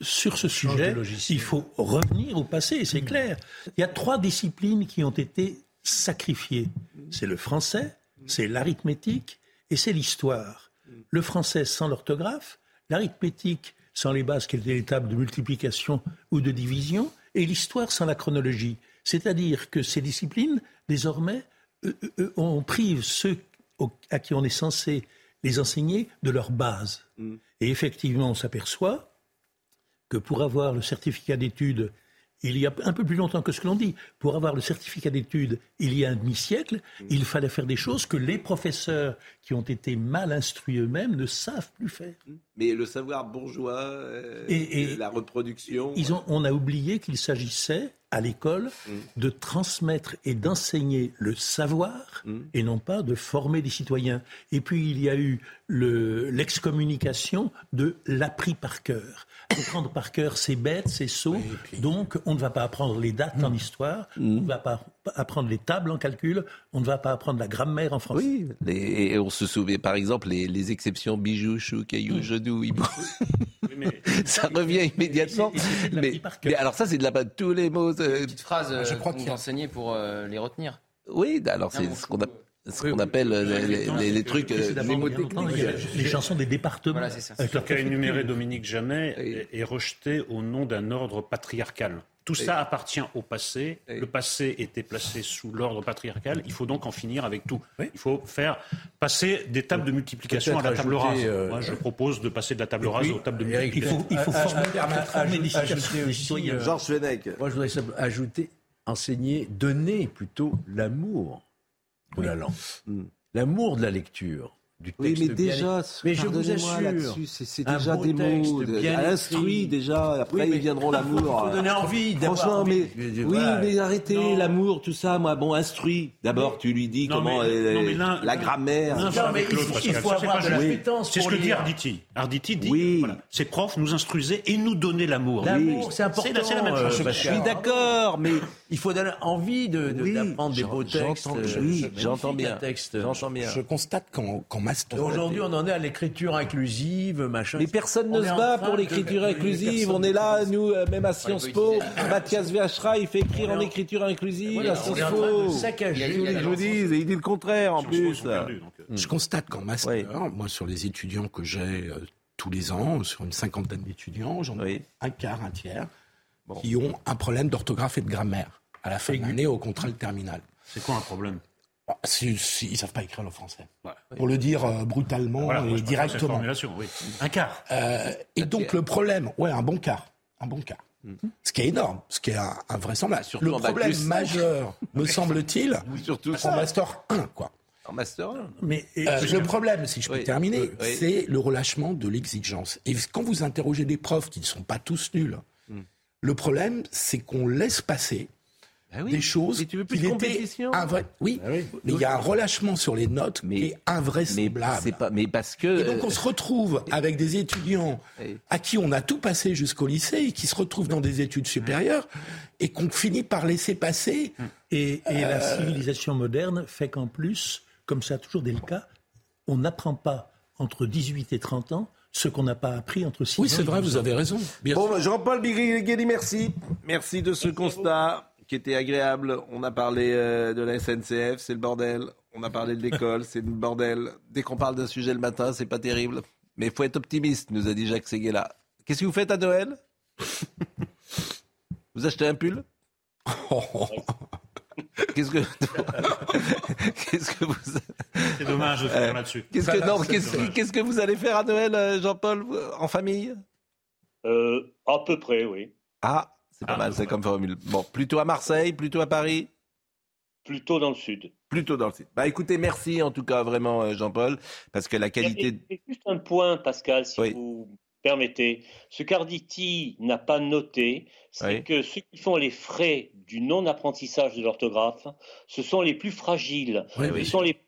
Sur ce sujet, il faut revenir au passé, c'est clair. Il y a trois disciplines qui ont été sacrifiées. C'est le français, c'est l'arithmétique et c'est l'histoire. Le français sans l'orthographe, l'arithmétique sans les bases qui étaient les tables de multiplication ou de division, et l'histoire sans la chronologie. C'est-à-dire que ces disciplines, désormais, on prive ceux à qui on est censé les enseigner de leur base. Mm. Et effectivement, on s'aperçoit que pour avoir le certificat d'études il y a un peu plus longtemps que ce que l'on dit. Pour avoir le certificat d'études il y a un demi-siècle, mm. il fallait faire des choses que les professeurs qui ont été mal instruits eux-mêmes ne savent plus faire. Mm. Mais le savoir bourgeois euh, et, la reproduction. Ils ont, on a oublié qu'il s'agissait à l'école mm. de transmettre et d'enseigner le savoir et non pas de former des citoyens. Et puis il y a eu l'excommunication de l'appris par cœur. Apprendre par cœur, c'est bête, c'est sot. Donc, on ne va pas apprendre les dates en histoire, on ne va pas apprendre les tables en calcul, on ne va pas apprendre la grammaire en français. Oui, et on se souvient, par exemple, les, exceptions bijoux, chou, caillou, genou, hibou. ça revient immédiatement. Mais, alors ça, c'est de la tous les mots. Euh, Une petite phrase, je crois qu'il enseigné pour euh, les retenir. Oui, alors c'est ce qu'on a ce qu'on appelle les, trucs Les chansons des départements. Voilà. Ce qu'a énuméré Dominique Jamais est rejeté au nom d'un ordre patriarcal. Tout ça appartient au passé. Le passé était placé sous l'ordre patriarcal. Il faut donc en finir avec tout. Il faut faire passer des tables de multiplication à la table rase. Euh, Moi, je propose de passer de la table rase aux tables de multiplication. Il faut, former, des citoyens. Georges Moi, je voudrais ajouter, enseigner, donner plutôt l'amour de la langue. Hmm. L'amour de la lecture. Du texte oui, mais déjà, mais je vous assure, c'est déjà des mots, instruit déjà. Après, ils viendront l'amour. Il faut donner envie. Franchement, mais oui, mais arrêtez l'amour, tout ça. Moi, bon, instruit. D'abord, tu lui dis comment la grammaire. Non, mais il faut avoir de l'appétence. C'est ce que dit Arditi. Arditi dit, voilà, ces profs nous instruisaient et nous donnaient l'amour. L'amour, c'est important. C'est la même euh, chose. Je suis d'accord, mais il faut donner envie de d'apprendre des beaux textes. Oui, j'entends bien. J'entends bien. Je constate qu'en Aujourd'hui, on en est à l'écriture inclusive, machin. Mais personne ne se bat pour l'écriture inclusive. On est là, nous, euh, même à Sciences Po. Mathias Viachra, il fait écrire en écriture inclusive à Sciences Po. Je vous dis, il dit le contraire en plus. Euh. Je constate qu'en master, moi, sur les étudiants que j'ai euh, tous les ans, sur une cinquantaine d'étudiants, j'en ai un quart, un tiers, qui ont un problème d'orthographe et de grammaire à la fin de l'année au contrat terminal. C'est quoi un problème? Ah, si, ils ne savent pas écrire le français. Pour le dire euh, brutalement et directement. Oui. Un quart. Euh, et donc le problème, ouais, un bon quart. Un bon quart. Mm. Ce qui est énorme, ce qui est un, un vrai semblable. Le problème majeur, me semble-t-il, surtout en Master 1, quoi. En Master 1 Mais euh, Le problème, si je peux terminer, c'est le relâchement de l'exigence. Et quand vous interrogez des profs qui ne sont pas tous nuls, mm. le problème, c'est qu'on laisse passer bah des choses. tu veux plus de compétition oui, bah oui, mais il y a un relâchement sur les notes mais, qui est invraisemblable. Mais, pas, mais parce que. Et donc on se retrouve avec des étudiants à qui on a tout passé jusqu'au lycée et qui se retrouvent dans des études supérieures et qu'on finit par laisser passer. Et, et la euh, civilisation moderne fait qu'en plus, comme ça a toujours été le cas, on n'apprend pas entre 18 et 30 ans ce qu'on n'a pas appris entre 6 oui, ans. Oui, c'est vrai, vous avez raison. bon, Jean-Paul Bigri, merci. Merci de ce constat qui était agréable. On a parlé euh, de la SNCF, c'est le bordel. On a parlé de l'école, c'est le bordel. Dès qu'on parle d'un sujet le matin, c'est pas terrible. Mais il faut être optimiste, nous a dit Jacques Seguela. Qu'est-ce que vous faites à Noël? Vous achetez un pull? Qu'est-ce que qu'est-ce que vous C'est dommage de faire là-dessus. Qu'est-ce que non qu'est-ce que vous allez faire à Noël, euh, Jean-Paul, en famille? Euh, À peu près, oui. Ah, c'est pas ah, mal, c'est comme formule. Bon, plutôt à Marseille, plutôt à Paris Plutôt dans le sud. Plutôt dans le sud. Bah écoutez, merci en tout cas vraiment euh, Jean-Paul, parce que la qualité. juste un point, Pascal, si vous permettez. Ce qu'Arditi n'a pas noté, c'est que ceux qui font les frais du non-apprentissage de l'orthographe, ce sont les plus fragiles, ce sont les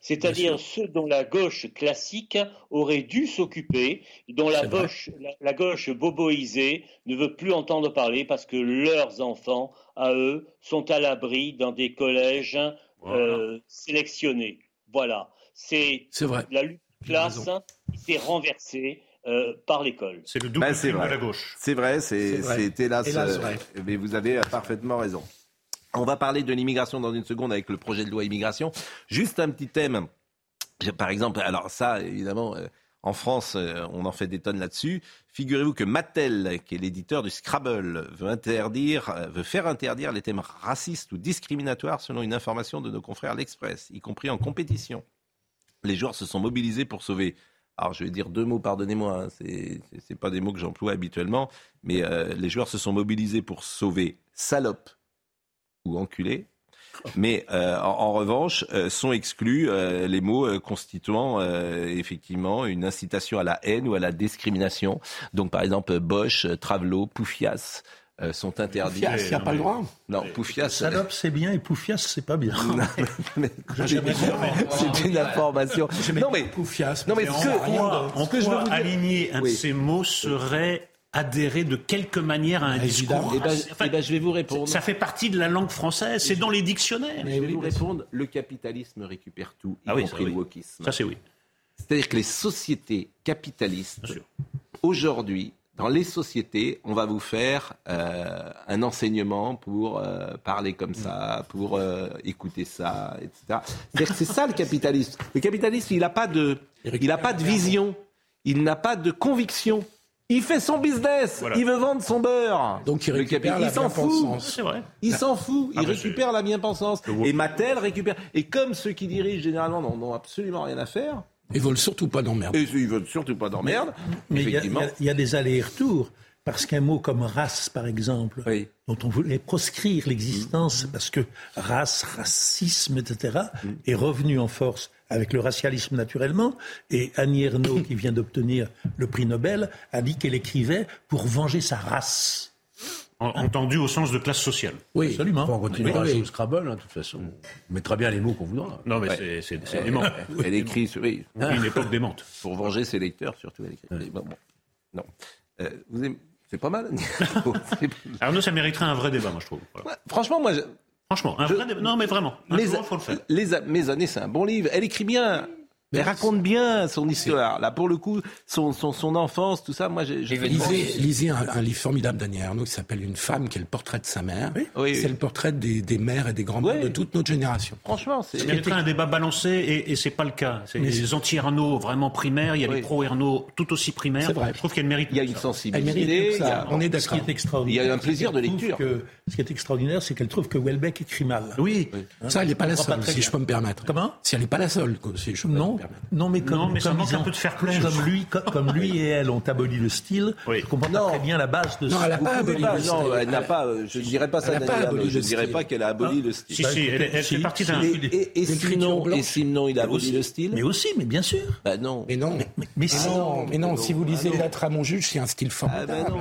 c'est-à-dire ceux dont la gauche classique aurait dû s'occuper, dont la gauche, la, gauche boboisée ne veut plus entendre parler parce que leurs enfants, à eux, sont à l'abri dans des collèges euh, sélectionnés. Voilà. C'est la lutte classe qui s'est renversée euh, par l'école. C'est le double ben, de la gauche. C'est vrai, c'est hélas, hélas vrai. Mais vous avez parfaitement raison. On va parler de l'immigration dans une seconde avec le projet de loi immigration. Juste un petit thème. Par exemple, alors ça, évidemment, euh, En France, euh, on en fait des tonnes là-dessus. Figurez-vous que Mattel, qui est l'éditeur du Scrabble, veut interdire, euh, veut faire interdire les thèmes racistes ou discriminatoires, selon une information de nos confrères L'Express, y compris en compétition. Les joueurs se sont mobilisés pour sauver. Alors, je vais dire deux mots, pardonnez-moi, hein, ce c'est pas des mots que j'emploie habituellement, mais les joueurs se sont mobilisés pour sauver salope ou enculé, mais euh, en, revanche, euh, sont exclus euh, les mots constituant effectivement une incitation à la haine ou à la discrimination. Donc par exemple, Bosch, Travelo, Poufias. sont interdits. Poufias, il n'y a pas le droit. Non, Poufias. Salope, c'est bien et Poufias, c'est pas bien. c'est une information. Non, mais Poufias. Non, mais ce que, que je veux vous dire... aligner un de ces mots serait adhérer de quelque manière à un discours. Ben, ben, je vais vous répondre. Ça fait partie de la langue française, c'est dans les dictionnaires. je vais vous répondre. Le capitalisme récupère tout, y ah compris le wokisme. Ça, c'est oui. C'est-à-dire que les sociétés capitalistes, aujourd'hui, dans les sociétés, on va vous faire euh, un enseignement pour euh, parler comme ça, pour euh, écouter ça, etc. C'est ça le capitalisme. Le capitalisme, il n'a pas de, il n'a pas de vision, il n'a pas de conviction. Il fait son business, il veut vendre son beurre. Donc il récupère la s'en fout. Il s'en fout, il ah, récupère la bien-pensance. Et Mattel récupère. Et comme ceux qui dirigent généralement n'ont absolument rien à faire. Ils veulent surtout pas d'emmerde. Ils veulent surtout pas d'emmerde. Mais il y, a des allers-retours. Parce qu'un mot comme race, par exemple, dont on voulait proscrire l'existence, mm. parce que race, racisme, etc., mm. est revenu en force avec le racialisme naturellement. Et Annie Ernaux, qui vient d'obtenir le prix Nobel, a dit qu'elle écrivait pour venger sa race. Entendu au sens de classe sociale. Oui, absolument. On continuera à jouer au Scrabble, hein, de toute façon. On mettra bien les mots qu'on voudra. Non, mais c'est dément. Elle écrit, oui. Une époque démente. Pour venger ses lecteurs, surtout. Elle écrit. Bon, non. Euh, vous aimez... C'est pas mal. Arnaud, ça mériterait un vrai débat, moi, je trouve. franchement, moi, Franchement, un vrai débat. Non, mais vraiment. Les, faut le faire. Les, mes années, c'est un bon livre. Elle écrit bien. Elle raconte bien son histoire. Là, pour le coup, son, son, son enfance, tout ça, moi, j'ai... Lisez, lisez un, livre formidable d'Annie Ernaux qui s'appelle Une femme, qui est le portrait de sa mère. Oui. c'est le portrait des, des mères et des grands-mères de toute notre génération. Franchement, c'est... Il y a un débat balancé et, et c'est pas le cas. C'est les anti-Ernaux vraiment primaires, il y a les pro-Ernaux tout aussi primaires. C'est vrai. Je trouve qu'elle mérite... Il y a une sensibilité. On est d'accord. Il y a un plaisir de lecture. ce qui est extraordinaire, c'est qu'elle trouve que Welbeck écrit mal. Oui. Ça, elle n'est pas la seule, si je peux me permettre. Comment? Si elle n'est pas la seule, si je peux non, permettre. Non, mais non, mais ça manque un peu de faire play. Comme lui, comme, lui et elle ont aboli le style, oui. je comprends pas très bien la base de Non, elle n'a pas aboli le style. Non, elle n'a pas, je ne dirais pas ça, je ne dirais pas qu'elle a aboli le style. Si, si, elle fait partie d'un... Et sinon, il a aboli le style Mais aussi, mais bien sûr. Bah non. Mais non. Mais non, si vous lisez Lettre à mon juge, c'est un style formidable.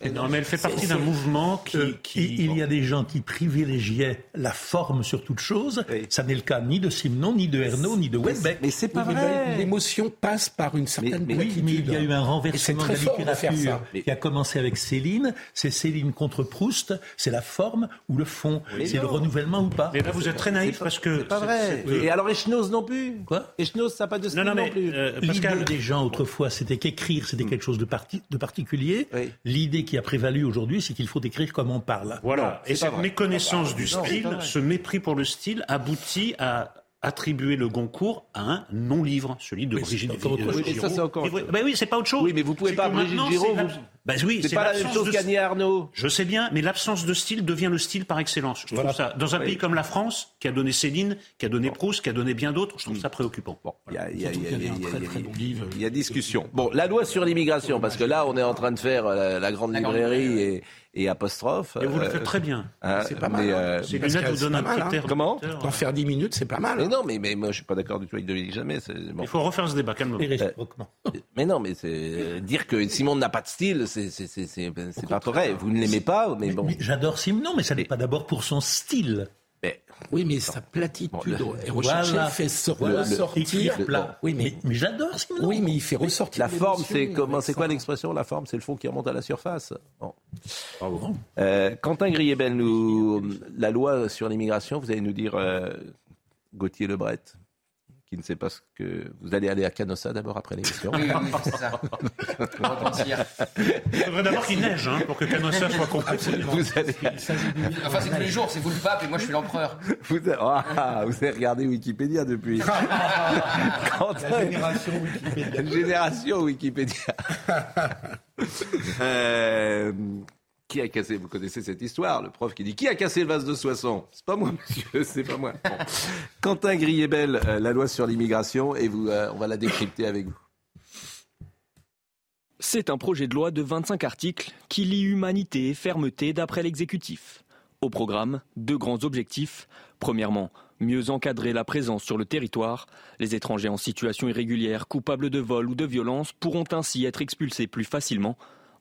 Bah non. Non, mais elle fait partie d'un mouvement qui, euh, Il y a des gens qui privilégiaient la forme sur toute chose. Ça n'est le cas ni de Simon, ni de Ernaud, ni de Welbeck. Mais c'est pas vrai. L'émotion passe par une certaine mais, mais, mais, il y a eu un renversement de la littérature qui a commencé avec Céline. C'est Céline contre Proust. C'est la forme ou le fond. C'est le renouvellement ou pas. Mais là, vous êtes très naïf parce que... C'est pas vrai. Et alors Echnoz non plus Quoi? Echnoz, ça n'a pas de style non, non, plus. Euh, L'idée des gens autrefois, c'était qu'écrire, c'était quelque chose de, de particulier. L'idée qui a prévalu aujourd'hui, c'est qu'il faut écrire comme on parle. Voilà. Et cette méconnaissance du style, ce mépris pour le style, aboutit à attribuer le Goncourt à un non-livre, celui de Brigitte Giraud. Oui, ça, c'est encore. Ben oui, c'est pas autre chose. Oui, mais vous pouvez pas Brigitte Giraud. Vous... Ben oui, c'est pas la même chose qu'Annie Arnaud. Je sais bien, mais l'absence de style devient le style par excellence. Je trouve ça. Dans un pays comme la France, qui a donné Céline, qui a donné Proust, qui a donné bien d'autres, je trouve ça préoccupant. Bon, il y a discussion. Bon, la loi sur l'immigration, parce que là, on est en train de faire la grande librairie et et apostrophe. Et vous le faites très bien. Hein, c'est pas mal. Euh, c'est vous donne un critère. Hein. Comment D'en faire 10 minutes, c'est pas mal. Mais non, mais, mais moi je suis pas d'accord du tout avec Dominique Jamais. Bon. Il faut refaire ce débat, calme-vous. Euh, mais non, mais c'est dire que Simon n'a pas de style, c'est pas vrai. Vous ne l'aimez pas, mais bon. J'adore Simon, mais ça n'est pas d'abord pour son style. Oui, mais sa platitude est recherchée, fait ressortir. Oui, mais, mais j'adore Oui, mais il fait ressortir. La forme, c'est comment C'est quoi l'expression La forme, c'est le fond qui remonte à la surface. Bon. Euh, Quentin Griebel, nous, la loi sur l'immigration, vous allez nous dire euh, Gauthier Lebret. Qui ne sait pas ce que. Vous allez aller à Canossa d'abord après l'émission Oui, oui, c'est ça. Il faudrait d'abord qu'il neige hein, pour que Canossa soit complet. Vous allez... Enfin, c'est tous les jours, c'est vous le pape et moi je suis l'empereur. Vous, ah, vous avez regardé Wikipédia depuis. La génération Wikipédia. Génération Wikipédia. Euh, qui a cassé Vous connaissez cette histoire, le prof qui dit Qui a cassé le vase de Soissons? C'est pas moi, monsieur, c'est pas moi. Quentin Griebel, euh, la loi sur l'immigration, et vous, euh, on va la décrypter avec vous. C'est un projet de loi de 25 articles qui lie humanité et fermeté d'après l'exécutif. Au programme, deux grands objectifs. Premièrement, mieux encadrer la présence sur le territoire. Les étrangers en situation irrégulière, coupables de vol ou de violence, pourront ainsi être expulsés plus facilement.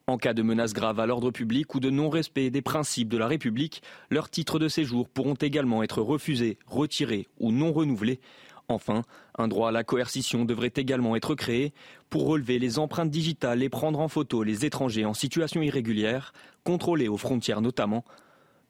En cas de menace grave à l'ordre public ou de non-respect des principes de la République, leurs titres de séjour pourront également être refusés, retirés ou non renouvelés. Enfin, un droit à la coercition devrait également être créé pour relever les empreintes digitales et prendre en photo les étrangers en situation irrégulière, contrôlés aux frontières notamment.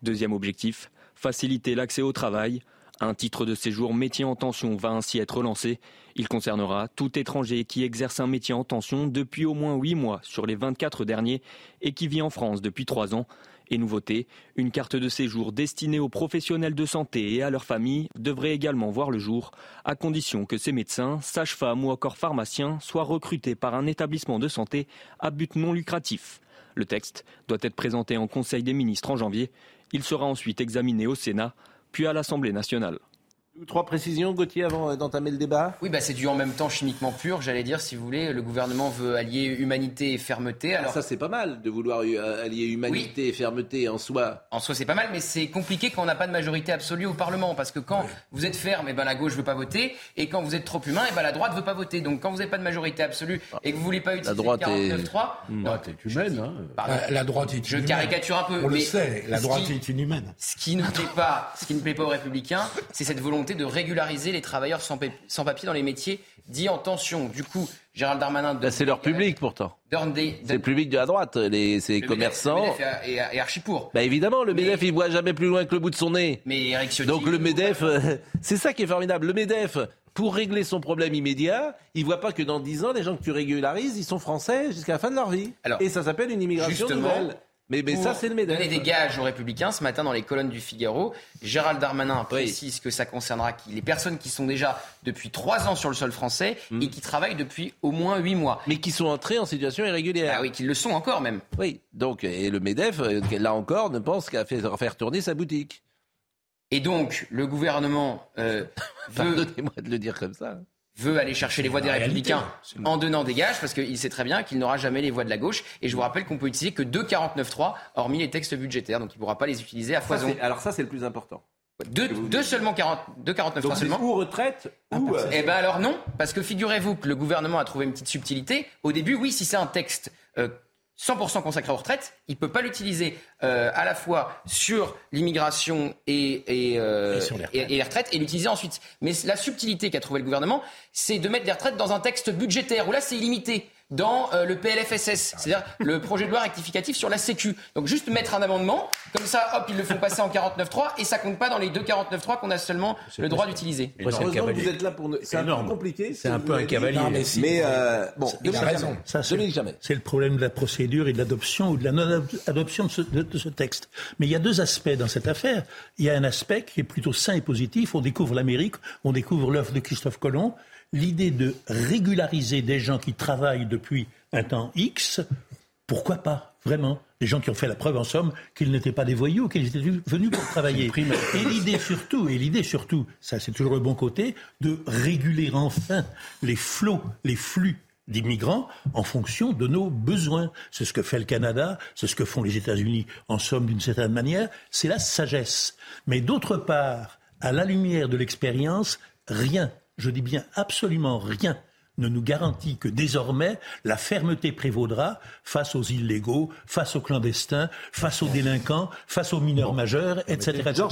Deuxième objectif, faciliter l'accès au travail. Un titre de séjour métier en tension va ainsi être lancé. Il concernera tout étranger qui exerce un métier en tension depuis au moins 8 mois sur les 24 derniers et qui vit en France depuis 3 ans. Et nouveauté, une carte de séjour destinée aux professionnels de santé et à leurs familles devrait également voir le jour, à condition que ces médecins, sages-femmes ou encore pharmaciens soient recrutés par un établissement de santé à but non lucratif. Le texte doit être présenté en Conseil des ministres en janvier. Il sera ensuite examiné au Sénat, puis à l'Assemblée nationale. Trois précisions, Gauthier, avant euh, d'entamer le débat? Oui, bah, c'est du en même temps chimiquement pur, j'allais dire, si vous voulez. Le gouvernement veut allier humanité et fermeté. Alors... Ça, c'est pas mal de vouloir euh, allier humanité et fermeté en soi. En soi, c'est pas mal, mais c'est compliqué quand on n'a pas de majorité absolue au Parlement. Parce que quand vous êtes ferme, et eh ben, la gauche veut pas voter. Et quand vous êtes trop humain, et eh ben, la droite veut pas voter. Donc quand vous n'avez pas de majorité absolue et que vous voulez pas utiliser la droite 49.3. Est... La droite est humaine. Hein. La, la, droite est Je caricature un peu. On mais le sait, la droite qui, est inhumaine. Ce qui ne plaît pas, ce qui ne plaît pas aux républicains, c'est cette volonté de régulariser les travailleurs sans, sans, papier dans les métiers dits en tension. Du coup, Gérald Darmanin... Bah, c'est leur public pourtant. C'est le public de la droite, les, ces le commerçants. MEDEF, le MEDEF est, est, archi pour. Bah évidemment, le MEDEF, il voit jamais plus loin que le bout de son nez. Mais Eric Ciotti, Donc le MEDEF, c'est ça qui est formidable. Le MEDEF, pour régler son problème immédiat, il voit pas que dans 10 ans, les gens que tu régularises, ils sont français jusqu'à la fin de leur vie. Alors, Et ça s'appelle une immigration nouvelle. Mais, mais ça, c'est le MEDEF. donner des gages aux Républicains, ce matin dans les colonnes du Figaro, Gérald Darmanin précise oui. que ça concernera les personnes qui sont déjà depuis trois ans sur le sol français mmh. et qui travaillent depuis au moins huit mois. Mais qui sont entrés en situation irrégulière. Ah oui, qui le sont encore même. Oui, donc, et le MEDEF, là encore, ne pense qu'à faire tourner sa boutique. Et donc, le gouvernement euh, veut... Pardonnez-moi de le dire comme ça veut aller chercher les voix des républicains en donnant des gages, parce qu'il sait très bien qu'il n'aura jamais les voix de la gauche. Et je vous rappelle qu'on peut utiliser que 2,49,3, hormis les textes budgétaires, donc il ne pourra pas les utiliser à foison. Alors ça, c'est le plus important. Deux, deux seulement 2,49,3 seulement. Ou retraite ou... Eh ben alors non, parce que figurez-vous que le gouvernement a trouvé une petite subtilité. Au début, oui, si c'est un texte... Euh, 100% consacré aux retraites, il ne peut pas l'utiliser euh, à la fois sur l'immigration et, et, euh, et, sur les et, et les retraites et l'utiliser ensuite. Mais la subtilité qu'a trouvé le gouvernement, c'est de mettre les retraites dans un texte budgétaire où là c'est illimité dans euh, le PLFSS, c'est-à-dire le projet de loi rectificatif sur la Sécu. Donc juste mettre un amendement, comme ça, hop, ils le font passer en 49.3 et ça compte pas dans les deux 49.3 qu'on a seulement le droit d'utiliser. Heureusement que vous êtes là pour nous. C'est un peu compliqué. C'est un peu un cavalier. Non, mais, si, mais euh, bon, il a raison. Ça, c'est, jamais. C'est le problème de la procédure et de l'adoption ou de la non-adoption de, ce, de, de ce texte. Mais il y a deux aspects dans cette affaire. Il y a un aspect qui est plutôt sain et positif. On découvre l'Amérique, on découvre l'œuvre de Christophe Colomb l'idée de régulariser des gens qui travaillent depuis un temps X, pourquoi pas, vraiment Des gens qui ont fait la preuve, en somme, qu'ils n'étaient pas des voyous, qu'ils étaient venus pour travailler. Et l'idée surtout, et l'idée surtout, ça c'est toujours le bon côté, de réguler enfin les flots, les flux d'immigrants en fonction de nos besoins. C'est ce que fait le Canada, c'est ce que font les États-Unis, en somme, d'une certaine manière. C'est la sagesse. Mais d'autre part, à la lumière de l'expérience, rien je dis bien absolument rien ne nous garantit que désormais la fermeté prévaudra face aux illégaux, face aux clandestins, face aux délinquants, face aux mineurs bon. majeurs, etc. etc.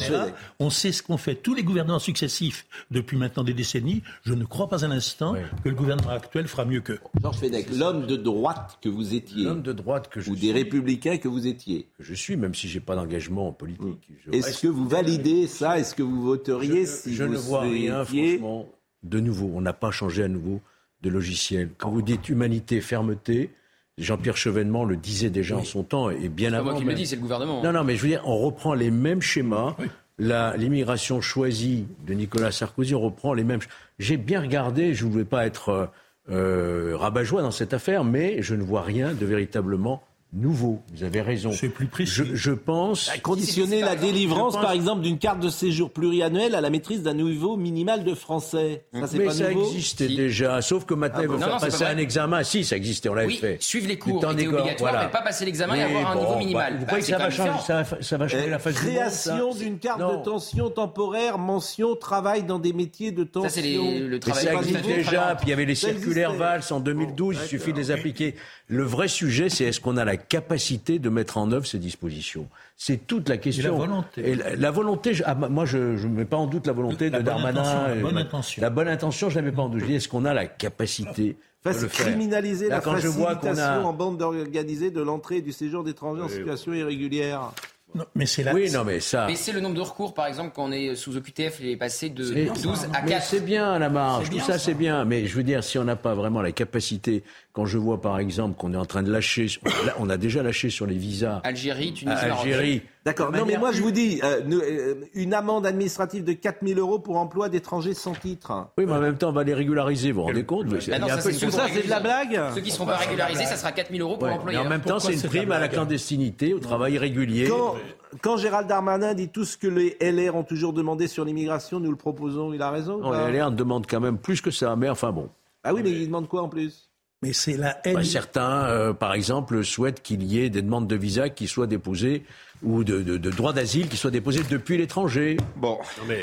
On sait ce qu'ont fait tous les gouvernements successifs depuis maintenant des décennies. Je ne crois pas un instant oui. que le gouvernement actuel fera mieux qu'eux. Georges Fenech, l'homme de droite que vous étiez, l'homme de droite que je ou suis, des républicains que vous étiez, que je suis, même si j'ai pas d'engagement politique. Est-ce que vous validez ça? Est-ce que vous voteriez je, si je vous ne vois rien, franchement de nouveau. On n'a pas changé à nouveau de logiciel. Quand vous dites humanité, fermeté, Jean-Pierre Chevènement le disait déjà en son temps et bien C'est avant. moi qui le même. dis, c'est le gouvernement. Non, non, mais je veux dire, on reprend les mêmes schémas. L'immigration choisie de Nicolas Sarkozy, on reprend les mêmes. J'ai bien regardé, je ne voulais pas être euh, euh, rabat-joie dans cette affaire, mais je ne vois rien de véritablement nouveau. Vous avez raison. C'est plus précis. Je, je pense. Conditionner la délivrance, pense- par exemple, d'une carte de séjour pluriannuelle à la maîtrise d'un niveau minimal de français. Ça, c'est mais pas ça nouveau existait déjà, sauf que maintenant Ah il bon veut Non, faire non, passer pas un examen. Si, ça existait, on l'avait Oui, fait. suivre les cours était obligatoire, voilà. mais pas passer l'examen et avoir un niveau bah, minimal. vous Bah, croyez que c'est ça va changer, ça va, ça va changer la face Création d'une carte Non. de tension temporaire, mention travail dans des métiers de tension. Ça, c'est les- le Mais travail ça existe déjà, puis il y avait les circulaires. Valls en 2012, il suffit de les appliquer. Le vrai sujet, c'est est-ce qu'on a la capacité de mettre en œuvre ces dispositions C'est toute la question. Et la volonté. Et la, la volonté, je- ah, moi je ne mets pas en doute la volonté La de Darmanin. intention, la bonne intention. La bonne intention, je ne la mets pas en doute. Je dis, est-ce qu'on a la capacité Enfin, de c'est criminaliser Là, la quand je vois qu'on facilitation a... en bande organisée de l'entrée et du séjour d'étrangers en situation irrégulière. Non, mais c'est la... Oui, non, mais ça... Baisser le nombre de recours, par exemple, quand on est sous OQTF, il est passé de C'est- 12 à mais 4. C'est bien la marge, tout bien, ça, ça. c'est bien. Mais je veux dire, si on n'a pas vraiment la capacité, quand je vois par exemple qu'on est en train de lâcher, là, on a déjà lâché sur les visas Algérie, Tunisie. Algérie. D'accord. Non, mais moi, je vous dis, euh, euh, une amende administrative de 4000 euros pour emploi d'étrangers sans titre. Oui, mais en même temps, on va les régulariser, vous vous rendez compte Bah non, ça, peu c'est de- Tout ça, c'est de la blague? Ceux qui ne seront pas régularisés, ça sera 4000 euros pour Ouais, l'employeur. en même temps, c'est une prime à la clandestinité, au travail irrégulier. Quand, quand Gérald Darmanin dit tout ce que les LR ont toujours demandé sur l'immigration, nous le proposons, il a raison Non, les LR demandent quand même plus que ça, mais enfin bon. Ah oui, mais il demande quoi en plus? Mais c'est la haine. Certains, euh, par exemple, souhaitent qu'il y ait des demandes de visa qui soient déposées ou de, de, de droit d'asile qui soient déposées depuis l'étranger. Bon.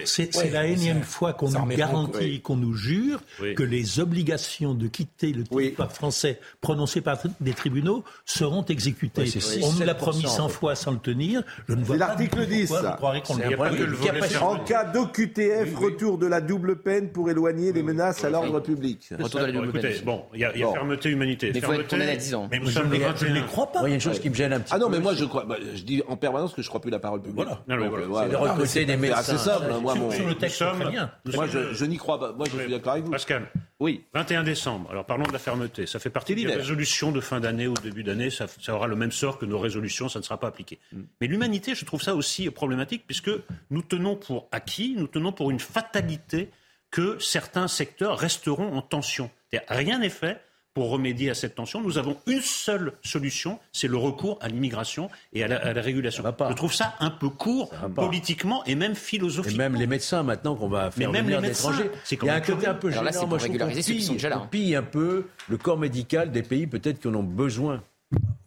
C'est Ouais, la énième fois qu'on nous garantit, oui. qu'on nous jure Oui. que les obligations de quitter le territoire français prononcées par des tribunaux seront exécutées. On nous l'a 7%, promis 100 en fait. fois sans le tenir. Je ne vois pas l'article du tout 10, pourquoi ça. vous le le. En cas d'OQTF, retour de la double peine pour éloigner les menaces à l'ordre public. Retour de la Bon, double peine. bon, il y a, il y a Bon. fermeté, humanité. Mais il faut être condamné à 10 ans. Mais nous Je ne le les, je ne les 21. crois pas. Il y a une chose qui me gêne un petit Ah non, peu. mais moi je crois, bah, je dis en permanence que je crois plus à la parole publique. Voilà. Non, mais Donc, voilà. voilà. de recruter des C'est médecins. assez simple. hein, moi, Sur, mon- sur le texte, sommes- très bien. nous moi, sommes- je, je n'y crois pas. Moi, je suis d'accord avec vous. Pascal, Oui. 21 décembre. Alors parlons de la fermeté. Ça fait partie des résolutions de fin d'année ou de début d'année. Ça, ça aura le même sort que nos résolutions. Ça ne sera pas appliqué. Mais l'humanité, je trouve ça aussi problématique puisque nous tenons pour acquis, nous tenons pour une fatalité que certains secteurs resteront en tension. Rien n'est fait pour remédier à cette tension. Nous avons une seule solution, c'est le recours à l'immigration et à la, à la régulation. pas. Je trouve ça un peu court politiquement et même Et philosophiquement. même les médecins maintenant qu'on va faire même venir les c'est Il y a un même côté un peu gênant. Moi, pour je trouve qu'on régulariser ceux qui sont pille- déjà là, on hein. pille un peu le corps médical des pays peut-être qui en ont besoin.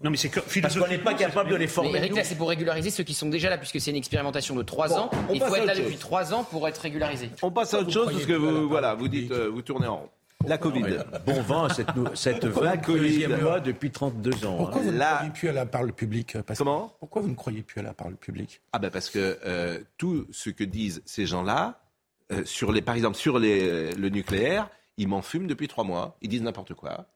Non, mais c'est que Parce qu'on n'est pas capable de les Mais former. Eric, nous. là, c'est pour régulariser ceux qui sont déjà là, puisque c'est une expérimentation de 3 Bon, ans. on Il passe faut à être là autre depuis chose. 3 ans pour être régularisé. On passe à autre chose parce que vous, voilà, vous dites, euh, vous tournez en rond. La Covid. Bon vent à cette, cette La 23e Covid. mois depuis 32 ans. Pourquoi hein. vous ne croyez plus à la parole publique Pascal? Comment? Pourquoi vous ne croyez plus à la parole publique? Ah ben parce que euh, tout ce que disent ces gens-là, euh, sur les, par exemple sur les, le nucléaire, ils m'en fument depuis trois mois. Ils disent n'importe quoi.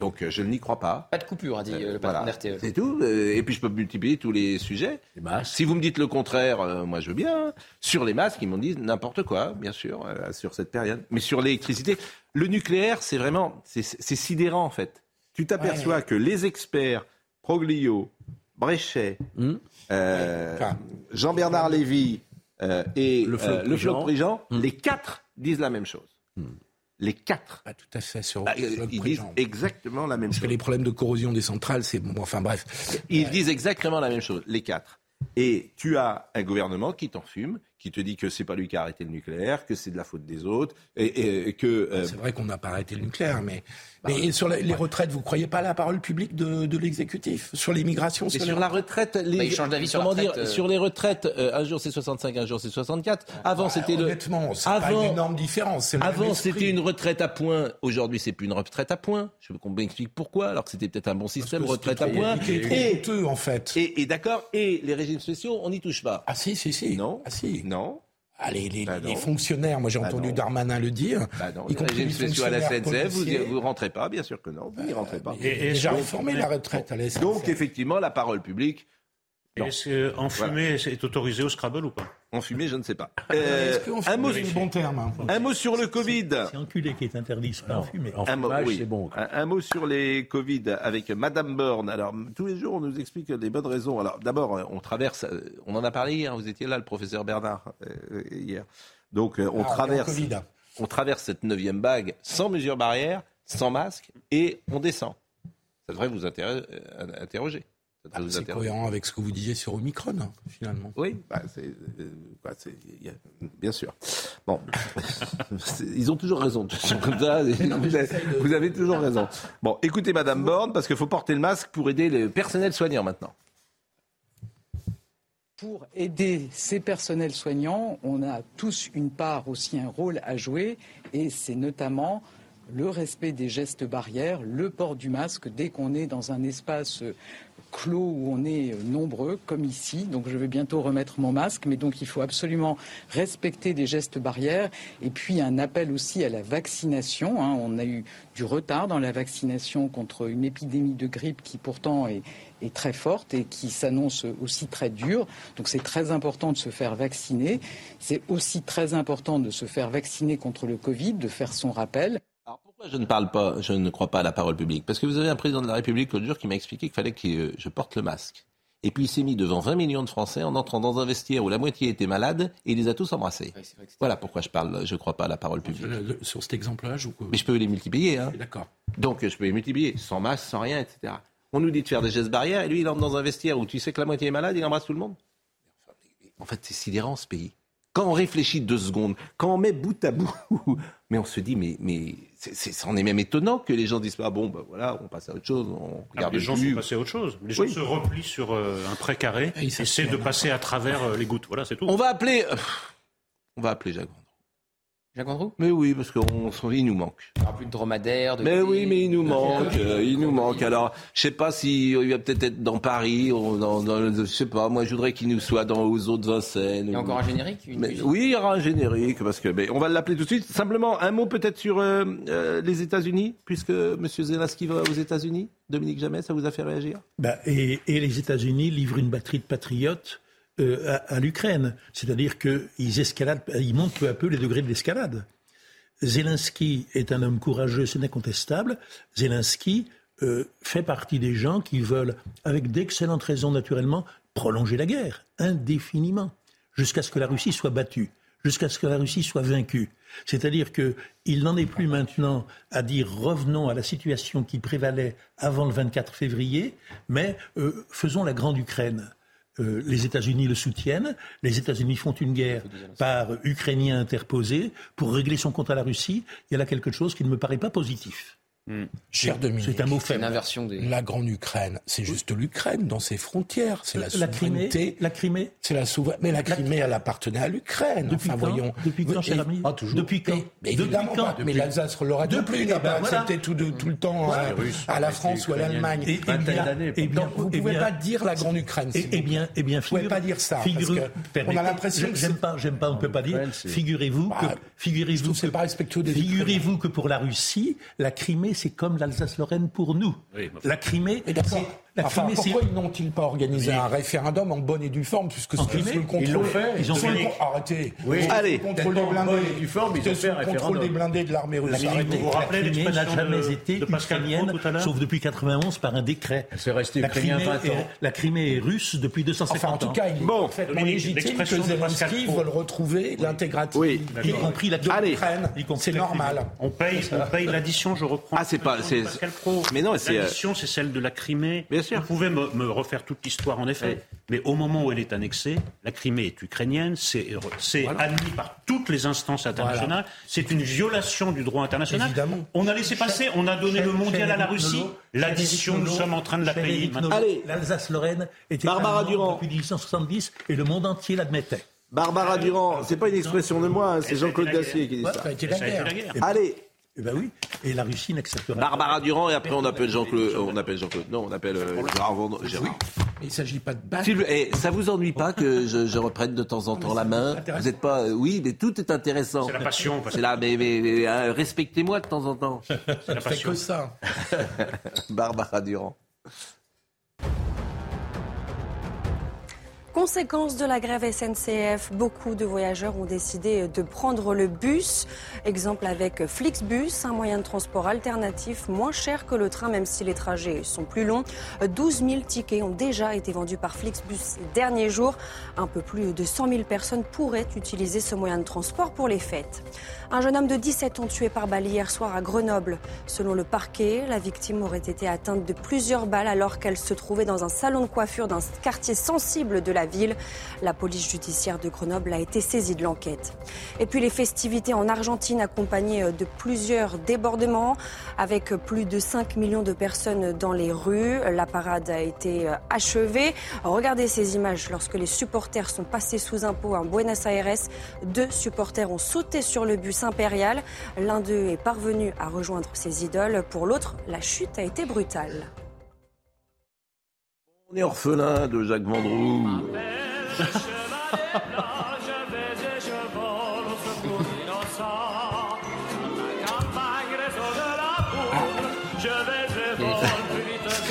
Donc euh, je n'y crois pas. Pas de coupure, a dit euh, le patron Voilà. d'RTE. C'est tout. Euh, Et puis je peux multiplier tous les sujets. Si vous me dites le contraire, euh, moi je veux bien. Sur les masques, ils m'ont dit n'importe quoi, bien sûr, euh, sur cette période. Mais sur l'électricité, le nucléaire, c'est vraiment, c'est sidérant en fait. Tu t'aperçois que les experts, Proglio, Bréchet, Hmm. euh, Jean-Bernard Lévy euh, et Le Flot Prigent. Prigent, les quatre disent la même chose. Les quatre. Pas tout à fait sur Bah, sur ils disent exactement la même Parce que chose. les problèmes de corrosion des centrales, c'est bon, enfin bref. Ils disent exactement la même chose, les quatre. Et tu as un gouvernement qui t'en fume, qui te dit que c'est pas lui qui a arrêté le nucléaire, que c'est de la faute des autres, et, et que euh, C'est vrai qu'on n'a pas arrêté le nucléaire, mais, mais sur la- les retraites, vous croyez pas à la parole publique de, de l'exécutif Sur l'immigration Et sur la retraite, les, Bah, il change d'avis sur la retraite, dire, euh. sur les retraites, euh, un jour c'est 65, un jour c'est 64. Avant c'était le. Honnêtement, c'est pas une énorme différence. c'est le même Avant c'était une retraite à points. Aujourd'hui c'est plus une retraite à points. Je veux qu'on m'explique pourquoi. Alors que c'était peut-être un bon système retraite à points. Et, en fait. et, et d'accord. Et les régimes spéciaux, on n'y touche pas. Ah si, si, si. Non. Ah si. Non. Ah, les, les- Bah les fonctionnaires, moi j'ai Bah entendu non. Darmanin le dire. Bah non, y compris régimes les spéciaux à la fonctionnaires SNCF, vous vous rentrez pas, bien sûr que non, vous n'y rentrez pas. Et- donc- réformé la retraite à la SNCF. Donc effectivement, la parole publique. Est-ce qu'enfumer est autorisé au Scrabble ou pas? Enfumé, je ne sais pas. Euh, un, mot, le bon terme hein? un mot sur le Covid. C'est enculé qui est interdit, c'est pas enfumé. Un mot, oui. c'est bon. Un, un mot sur les Covid avec Madame Borne. Alors, tous les jours, on nous explique les bonnes raisons. Alors, d'abord, on traverse, euh, on en a parlé hier, vous étiez là, le professeur Bernard, euh, hier. Donc, euh, on, Ah, traverse, on traverse cette neuvième vague sans mesure barrière, sans masque, et on descend. Ça devrait vous interroger. Vous C'est cohérent avec ce que vous disiez sur Omicron, finalement. Oui, bah, c'est, euh, a- bien sûr. Bon, ils ont toujours raison. Comme ça, vous, avez, vous avez toujours raison. Bon, écoutez Madame Borne, parce qu'il faut porter le masque pour aider le personnel soignant maintenant. Pour aider ces personnels soignants, on a tous une part aussi un rôle à jouer et c'est notamment le respect des gestes barrières, le port du masque dès qu'on est dans un espace euh, clos où on est euh, nombreux, comme ici. Donc je vais bientôt remettre mon masque, mais donc il faut absolument respecter des gestes barrières. Et puis un appel aussi à la vaccination. hein. On a eu du retard dans la vaccination contre une épidémie de grippe qui pourtant est, est très forte et qui s'annonce aussi très dure. Donc c'est très important de se faire vacciner. C'est aussi très important de se faire vacciner contre le Covid, de faire son rappel. Pourquoi je ne parle pas, je ne crois pas à la parole publique? Parce que vous avez un président de la République l'autre jour qui m'a expliqué qu'il fallait que euh, je porte le masque. Et puis il s'est mis devant 20 millions de Français en entrant dans un vestiaire où la moitié était malade et il les a tous embrassés. Voilà pourquoi je parle, je ne crois pas à la parole publique. Le- Sur cet exemple-là, je Mais je peux les multiplier. Hein. D'accord. Donc je peux les multiplier, sans masque, sans rien, etc. On nous dit de faire des gestes barrières et lui il entre dans un vestiaire où tu sais que la moitié est malade, il embrasse tout le monde. En fait, c'est sidérant ce pays. Quand on réfléchit deux secondes, quand on met bout à bout, mais on se dit, mais, mais c'est, c'est, c'en est même étonnant que les gens disent pas, bon, ben voilà, on passe à autre chose, on Ah, regarde les le gens flux. sont passés à autre chose. Les gens Oui. se replient sur euh, un précaré et essaient de passer à travers euh, les gouttes. Voilà, c'est tout. On va appeler, euh, on va appeler Jacques. Jacques Vendroux Mais oui, parce qu'on s'en- il nous manque. Il n'y aura plus de dromadaire. De Mais oui, mais il nous manque, euh, il nous manque. Alors, je sais pas si il va peut-être être dans Paris, ou dans, dans- je sais pas. Moi, je voudrais qu'il nous soit dans aux autres Vincennes. Il y a ou- encore un générique une Mais oui, il y aura un générique parce que. Mais on va l'appeler tout de suite. Simplement, un mot peut-être sur euh, euh, les États-Unis, puisque M. Zelensky va aux États-Unis. Dominique Jamais, ça vous a fait réagir? Bah, et, et les États-Unis livrent une batterie de patriotes euh, à, l'Ukraine. C'est-à-dire qu'ils escaladent, ils montent peu à peu les degrés de l'escalade. Zelensky est un homme courageux, c'est incontestable. Zelensky euh, fait partie des gens qui veulent, avec d'excellentes raisons naturellement, prolonger la guerre indéfiniment, jusqu'à ce que la Russie soit battue, jusqu'à ce que la Russie soit vaincue. C'est-à-dire qu'il n'en est plus maintenant à dire revenons à la situation qui prévalait avant le 24 février, mais euh, faisons la grande Ukraine. Euh, les États-Unis le soutiennent. Les États-Unis font une guerre par Ukrainiens interposés pour régler son compte à la Russie. Il y a là quelque chose qui ne me paraît pas positif. Cher Dominique, C'est un mot faible. La grande Ukraine, c'est juste l'Ukraine dans ses frontières, c'est la, La Crimée, souveraineté. la Crimée. C'est la souveraineté. Mais la Crimée, elle appartenait à l'Ukraine. Depuis enfin, quand voyons. Depuis quand, cher ami Depuis quand Mais Depuis évidemment quand pas. Mais l'Alsace-Lorraine non plus Depuis- n'a eh ben pas voilà. accepté tout, le temps à, Les Russes, à la France ou à l'Allemagne. Et- et bien- et bien- Donc, vous ne eh pouvez bien- pas dire la grande Ukraine. Et, eh vous bien, eh bien, vous pouvez pas dire ça. que on a l'impression que j'aime pas, j'aime pas, on ne peut pas dire. Figurez-vous que, Bah, figurez-vous c'est que, pas respectueux des figurez-vous que pour la Russie, la Crimée, c'est comme l'Alsace-Lorraine pour nous. Oui, La Crimée, d'accord. c'est- la Enfin, Crimée, pourquoi ils n'ont-ils pas organisé un référendum en bonne et due forme puisque En Crimée sous le contrôle Ils l'ont fait, ils ont fait. con- Arrêtez. Oui. Allez. contrôle des blindés. et due forme, ils ont fait un contrôle des blindés de l'armée russe. Crimée, la Crimée n'a jamais été ukrainienne, sauf depuis 91 par un décret. C'est resté la ukrainien Crimée, 20 ans. est, la Crimée est russe depuis 250 Enfin, en tout ans. cas, il est Bon. parfaitement légitime que Zelensky veulent retrouver l'intégralité Oui. y compris la compris C'est normal. On paye, on paye l'addition, je reprends. Ah, c'est pas-. Mais non, c'est, euh, L'addition, c'est celle de la Crimée. Sûr. Vous pouvez me, me refaire toute l'histoire, en effet. Mais au moment où elle est annexée, la Crimée est ukrainienne, c'est admis par toutes les instances internationales. C'est une violation du droit international. Évidemment. On a laissé passer, on a donné le mondial à la Russie. L'addition, nous sommes en train de la payer. L'Alsace-Lorraine était Barbara Durand. depuis 1870 et le monde entier l'admettait. Barbara Durand, c'est pas une expression de moi, hein, c'est Jean-Claude Dacier qui dit ça. a été la guerre. Allez, Eh ben oui. Et la Russie n'acceptera Barbara Durand et après on appelle Jean-Claude. On appelle Jean-Claude. Non, on appelle euh, Gérard. Gérard. Il ne s'agit pas de battre. Vous- eh, ça vous ennuie pas que je, je reprenne de temps en temps la main Vous n'êtes pas. euh, oui, mais tout est intéressant. C'est la passion. C'est là, mais, mais- mais, euh, respectez-moi de temps en temps. C'est la passion. que ça. Barbara Durand. Conséquence de la grève SNCF, beaucoup de voyageurs ont décidé de prendre le bus. Exemple avec Flixbus, un moyen de transport alternatif moins cher que le train, même si les trajets sont plus longs. 12 000 tickets ont déjà été vendus par Flixbus ces derniers jours. Un peu plus de 100 000 personnes pourraient utiliser ce moyen de transport pour les fêtes. Un jeune homme de 17 ans tué par balle hier soir à Grenoble. Selon le parquet, la victime aurait été atteinte de plusieurs balles alors qu'elle se trouvait dans un salon de coiffure d'un quartier sensible de la La police judiciaire de Grenoble a été saisie de l'enquête. Et puis les festivités en Argentine accompagnées de plusieurs débordements avec plus de 5 millions de personnes dans les rues. La parade a été achevée. Regardez ces images lorsque les supporters sont passés sous impôt à Buenos Aires. Deux supporters ont sauté sur le bus impérial. L'un d'eux est parvenu à rejoindre ses idoles. Pour l'autre, la chute a été brutale. On est orphelin de Jacques Vendroux.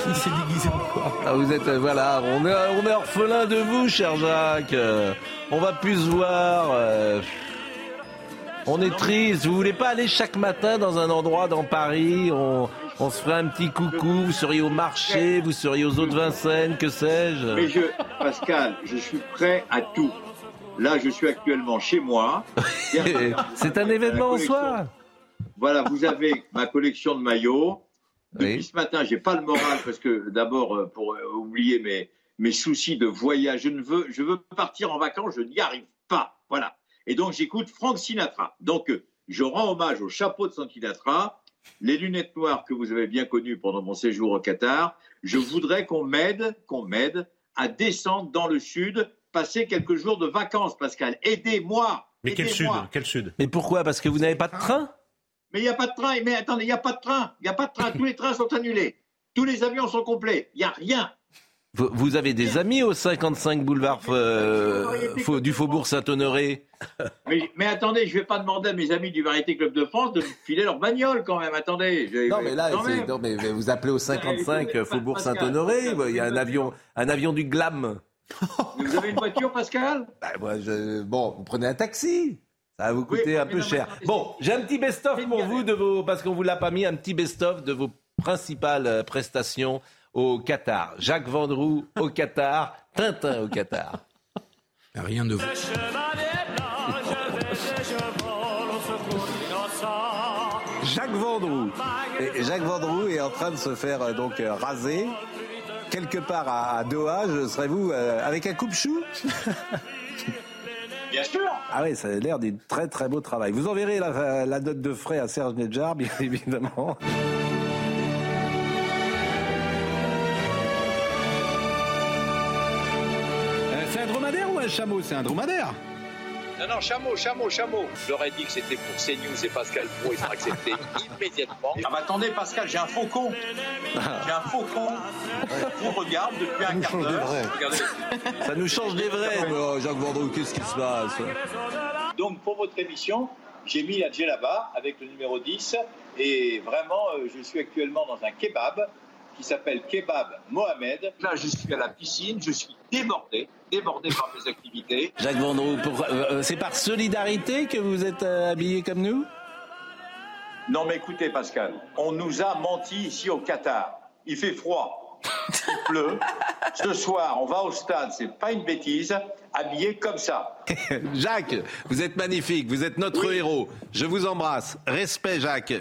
Il s'est déguisé en quoi Ah, vous êtes, euh, voilà, on est, on est orphelin de vous, cher Jacques. Euh, On va plus se voir. On est triste. Vous voulez pas aller chaque matin dans un endroit dans Paris? On, on se ferait un petit coucou. Vous seriez au marché, vous seriez aux eaux de Vincennes, que sais-je? Mais je, Pascal, je suis prêt à tout. Là, je suis actuellement chez moi. C'est un événement en soi. Voilà, vous avez ma collection de maillots. Depuis ce matin, j'ai pas le moral parce que d'abord, euh, pour euh, oublier mes, mes soucis de voyage, je ne veux, je veux partir en vacances, je n'y arrive pas. Voilà. Et donc, j'écoute Frank Sinatra. Donc, euh, je rends hommage au chapeau de Frank Sinatra, les lunettes noires que vous avez bien connues pendant mon séjour au Qatar. Je voudrais qu'on m'aide, qu'on m'aide à descendre dans le sud, passer quelques jours de vacances, Pascal. Aidez-moi. Mais quel sud Aidez-moi. Quel sud? Mais pourquoi? Parce que vous n'avez pas de train? Mais il n'y a pas de train. Mais attendez, il n'y a pas de train. Il n'y a pas de train. Tous les trains sont annulés. Tous les avions sont complets. Il n'y a rien. Vous, vous avez des amis au 55 boulevard euh, du Faubourg Saint-Honoré Mais, mais attendez, je ne vais pas demander à mes amis du Variété Club de France de me filer leur bagnole quand même. Attendez. je- Non mais là, non, mais vous appelez au 55 Faubourg Saint-Honoré, il y a un avion, un avion du Glam. Vous avez une voiture, Pascal? Bah, moi, je- Bon, vous prenez un taxi. Ça va vous coûter un peu cher. Bon, j'ai un petit best-of pour vous de vos, parce qu'on vous l'a pas mis, un petit best-of de vos principales euh, prestations au Qatar. Jacques Vendroux au Qatar, Tintin au Qatar. Rien de vous. Jacques Vendroux. Et Jacques Vendroux est en train de se faire euh, donc euh, raser quelque part à, à Doha. Je serais-vous euh, avec un coupe-chou? Bien sûr. Ah oui, ça a l'air d'un très très beau travail. Vous enverrez la, la note de frais à Serge Nedjar, bien évidemment. Chameau C'est un dromadaire. Non, non, chameau, chameau, chameau. Je leur ai dit que c'était pour CNews et Pascal Pro, ils ont accepté immédiatement. Ah bah attendez, Pascal, j'ai un faucon. J'ai un faucon. Je vous regarde depuis un quart d'heure. Ça nous change des vrais. Oh, Jacques Vendroux, qu'est-ce qui se passe Donc pour votre émission, j'ai mis la djellaba avec le numéro 10 et vraiment euh, je suis actuellement dans un kebab qui s'appelle Kebab Mohamed. Là je suis à la piscine, je suis débordé, débordé par mes activités. Jacques Vendroux, euh, euh, c'est par solidarité que vous êtes euh, habillé comme nous? Non mais écoutez Pascal, on nous a menti ici au Qatar. Il fait froid, il pleut. Ce soir on va au stade, c'est pas une bêtise, habillé comme ça. Jacques, vous êtes magnifique, vous êtes notre héros. Je vous embrasse. Respect, Jacques.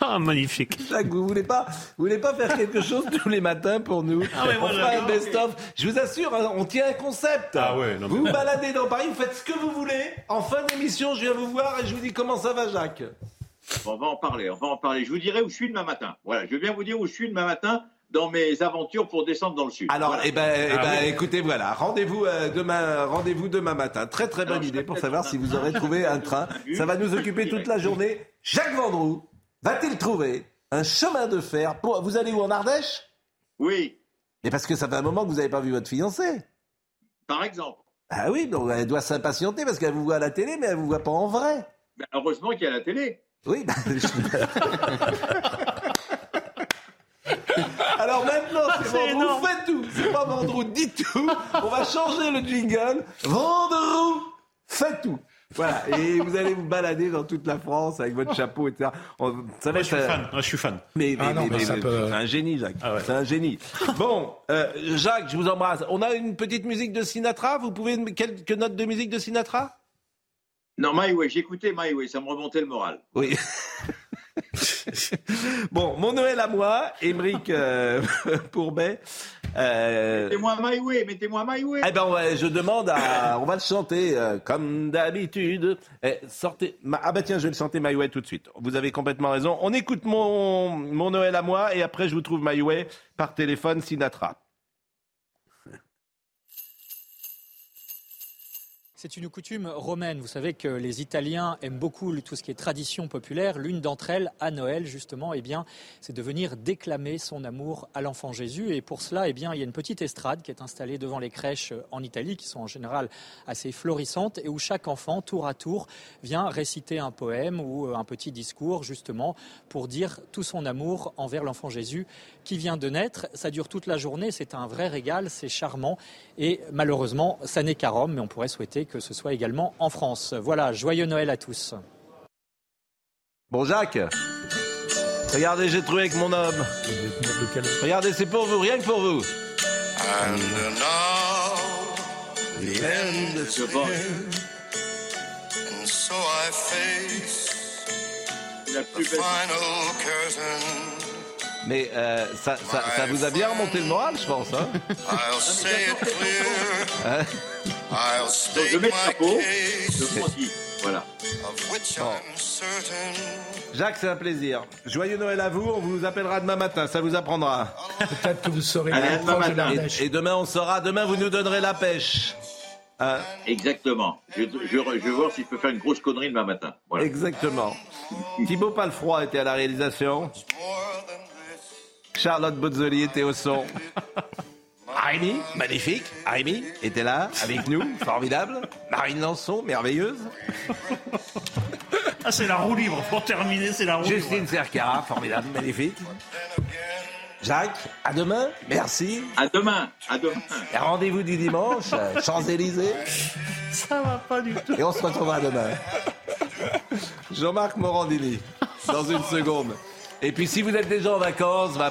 Ah, magnifique. Jacques, vous voulez pas, vous voulez pas faire quelque chose tous les matins pour nous Ah ouais, moi, On fera un best-of. Je vous assure, hein, on tient un concept. Ah ouais, non, mais- vous vous baladez dans Paris, vous faites ce que vous voulez. En fin d'émission, je viens vous voir et je vous dis comment ça va, Jacques. Bon, on va en parler, on va en parler. Je vous dirai où je suis demain matin. Voilà, je vais bien vous dire où je suis demain matin dans mes aventures pour descendre dans le sud. Alors, Voilà. eh ben, eh Ah ben, oui. écoutez, voilà, rendez-vous euh, demain, rendez-vous demain matin. Très très bonne idée pour savoir si vous aurez trouvé un train. Ça va nous occuper toute la journée. Jacques Vendroux va-t-il trouver un chemin de fer pour Vous allez où en Ardèche? Oui. Mais parce que ça fait un moment que vous n'avez pas vu votre fiancée. Par exemple. Ah oui, donc elle doit s'impatienter parce qu'elle vous voit à la télé, mais elle vous voit pas en vrai. Ben, heureusement qu'il y a la télé. Oui. bah, Alors maintenant, c'est Vendroux, faites tout. C'est pas Vendroux, dites tout. On va changer le jingle. Vendroux, faites tout. Voilà, et vous allez vous balader dans toute la France avec votre chapeau, etc. ça va je, suis fan. je suis fan. Mais, ah c'est un génie, Jacques. Ah c'est un génie. bon, euh, Jacques, je vous embrasse. On a une petite musique de Sinatra. Vous pouvez quelques notes de musique de Sinatra? Non, My Way. J'écoutais My Way. Ça me remontait le moral. Oui. bon, mon Noël à moi, Émeric euh, Pourbet. Euh... Mettez-moi My Way, mettez-moi My Way. Eh ben, je demande à. on va le chanter euh, comme d'habitude. Eh, sortez. Ah bah tiens, je vais le chanter My Way tout de suite. Vous avez complètement raison. On écoute mon, mon Noël à moi et après je vous trouve My Way par téléphone Sinatra. C'est une coutume romaine. Vous savez que les Italiens aiment beaucoup tout ce qui est tradition populaire. L'une d'entre elles, à Noël, justement, eh c'est de venir déclamer son amour à l'enfant Jésus. Et pour cela, eh il y a une petite estrade qui est installée devant les crèches en Italie, qui sont en général assez florissantes, et où chaque enfant, tour à tour, vient réciter un poème ou un petit discours, justement, pour dire tout son amour envers l'enfant Jésus qui vient de naître. Ça dure toute la journée. C'est un vrai régal. C'est charmant. Et malheureusement, ça n'est qu'à Rome, mais on pourrait souhaiter que ce soit également en France. Voilà, joyeux Noël à tous. Bon Jacques, regardez, j'ai trouvé avec mon homme. Regardez, c'est pour vous, rien que pour vous. Mais euh, ça, ça, ça, vous a bien remonté le moral, je pense. Hein, hein Donc je mets le chapeau, je voilà. Jacques, c'est un plaisir. Joyeux Noël à vous. On vous appellera demain matin. Ça vous apprendra. Peut-être que vous saurez et, et, demain, on saura. Demain, vous nous donnerez la pêche. Hein Exactement. Je, je, vais voir si je peux faire une grosse connerie demain matin. Voilà. Exactement. Thibaut Palfroy était à la réalisation. Charlotte Bozzoli était au son. Rémi, magnifique. Rémi était là, avec nous, formidable. Marine Lançon, merveilleuse. Ah, c'est la roue libre. Pour terminer, c'est la roue Justine libre. Justine Cercara, formidable, magnifique. Jacques, à demain. Merci. À demain. À demain. Et rendez-vous du dimanche, Champs-Élysées. Ça va pas du tout. Et on se retrouvera demain. Jean-Marc Morandini, dans une seconde. Et puis si vous êtes déjà en vacances, va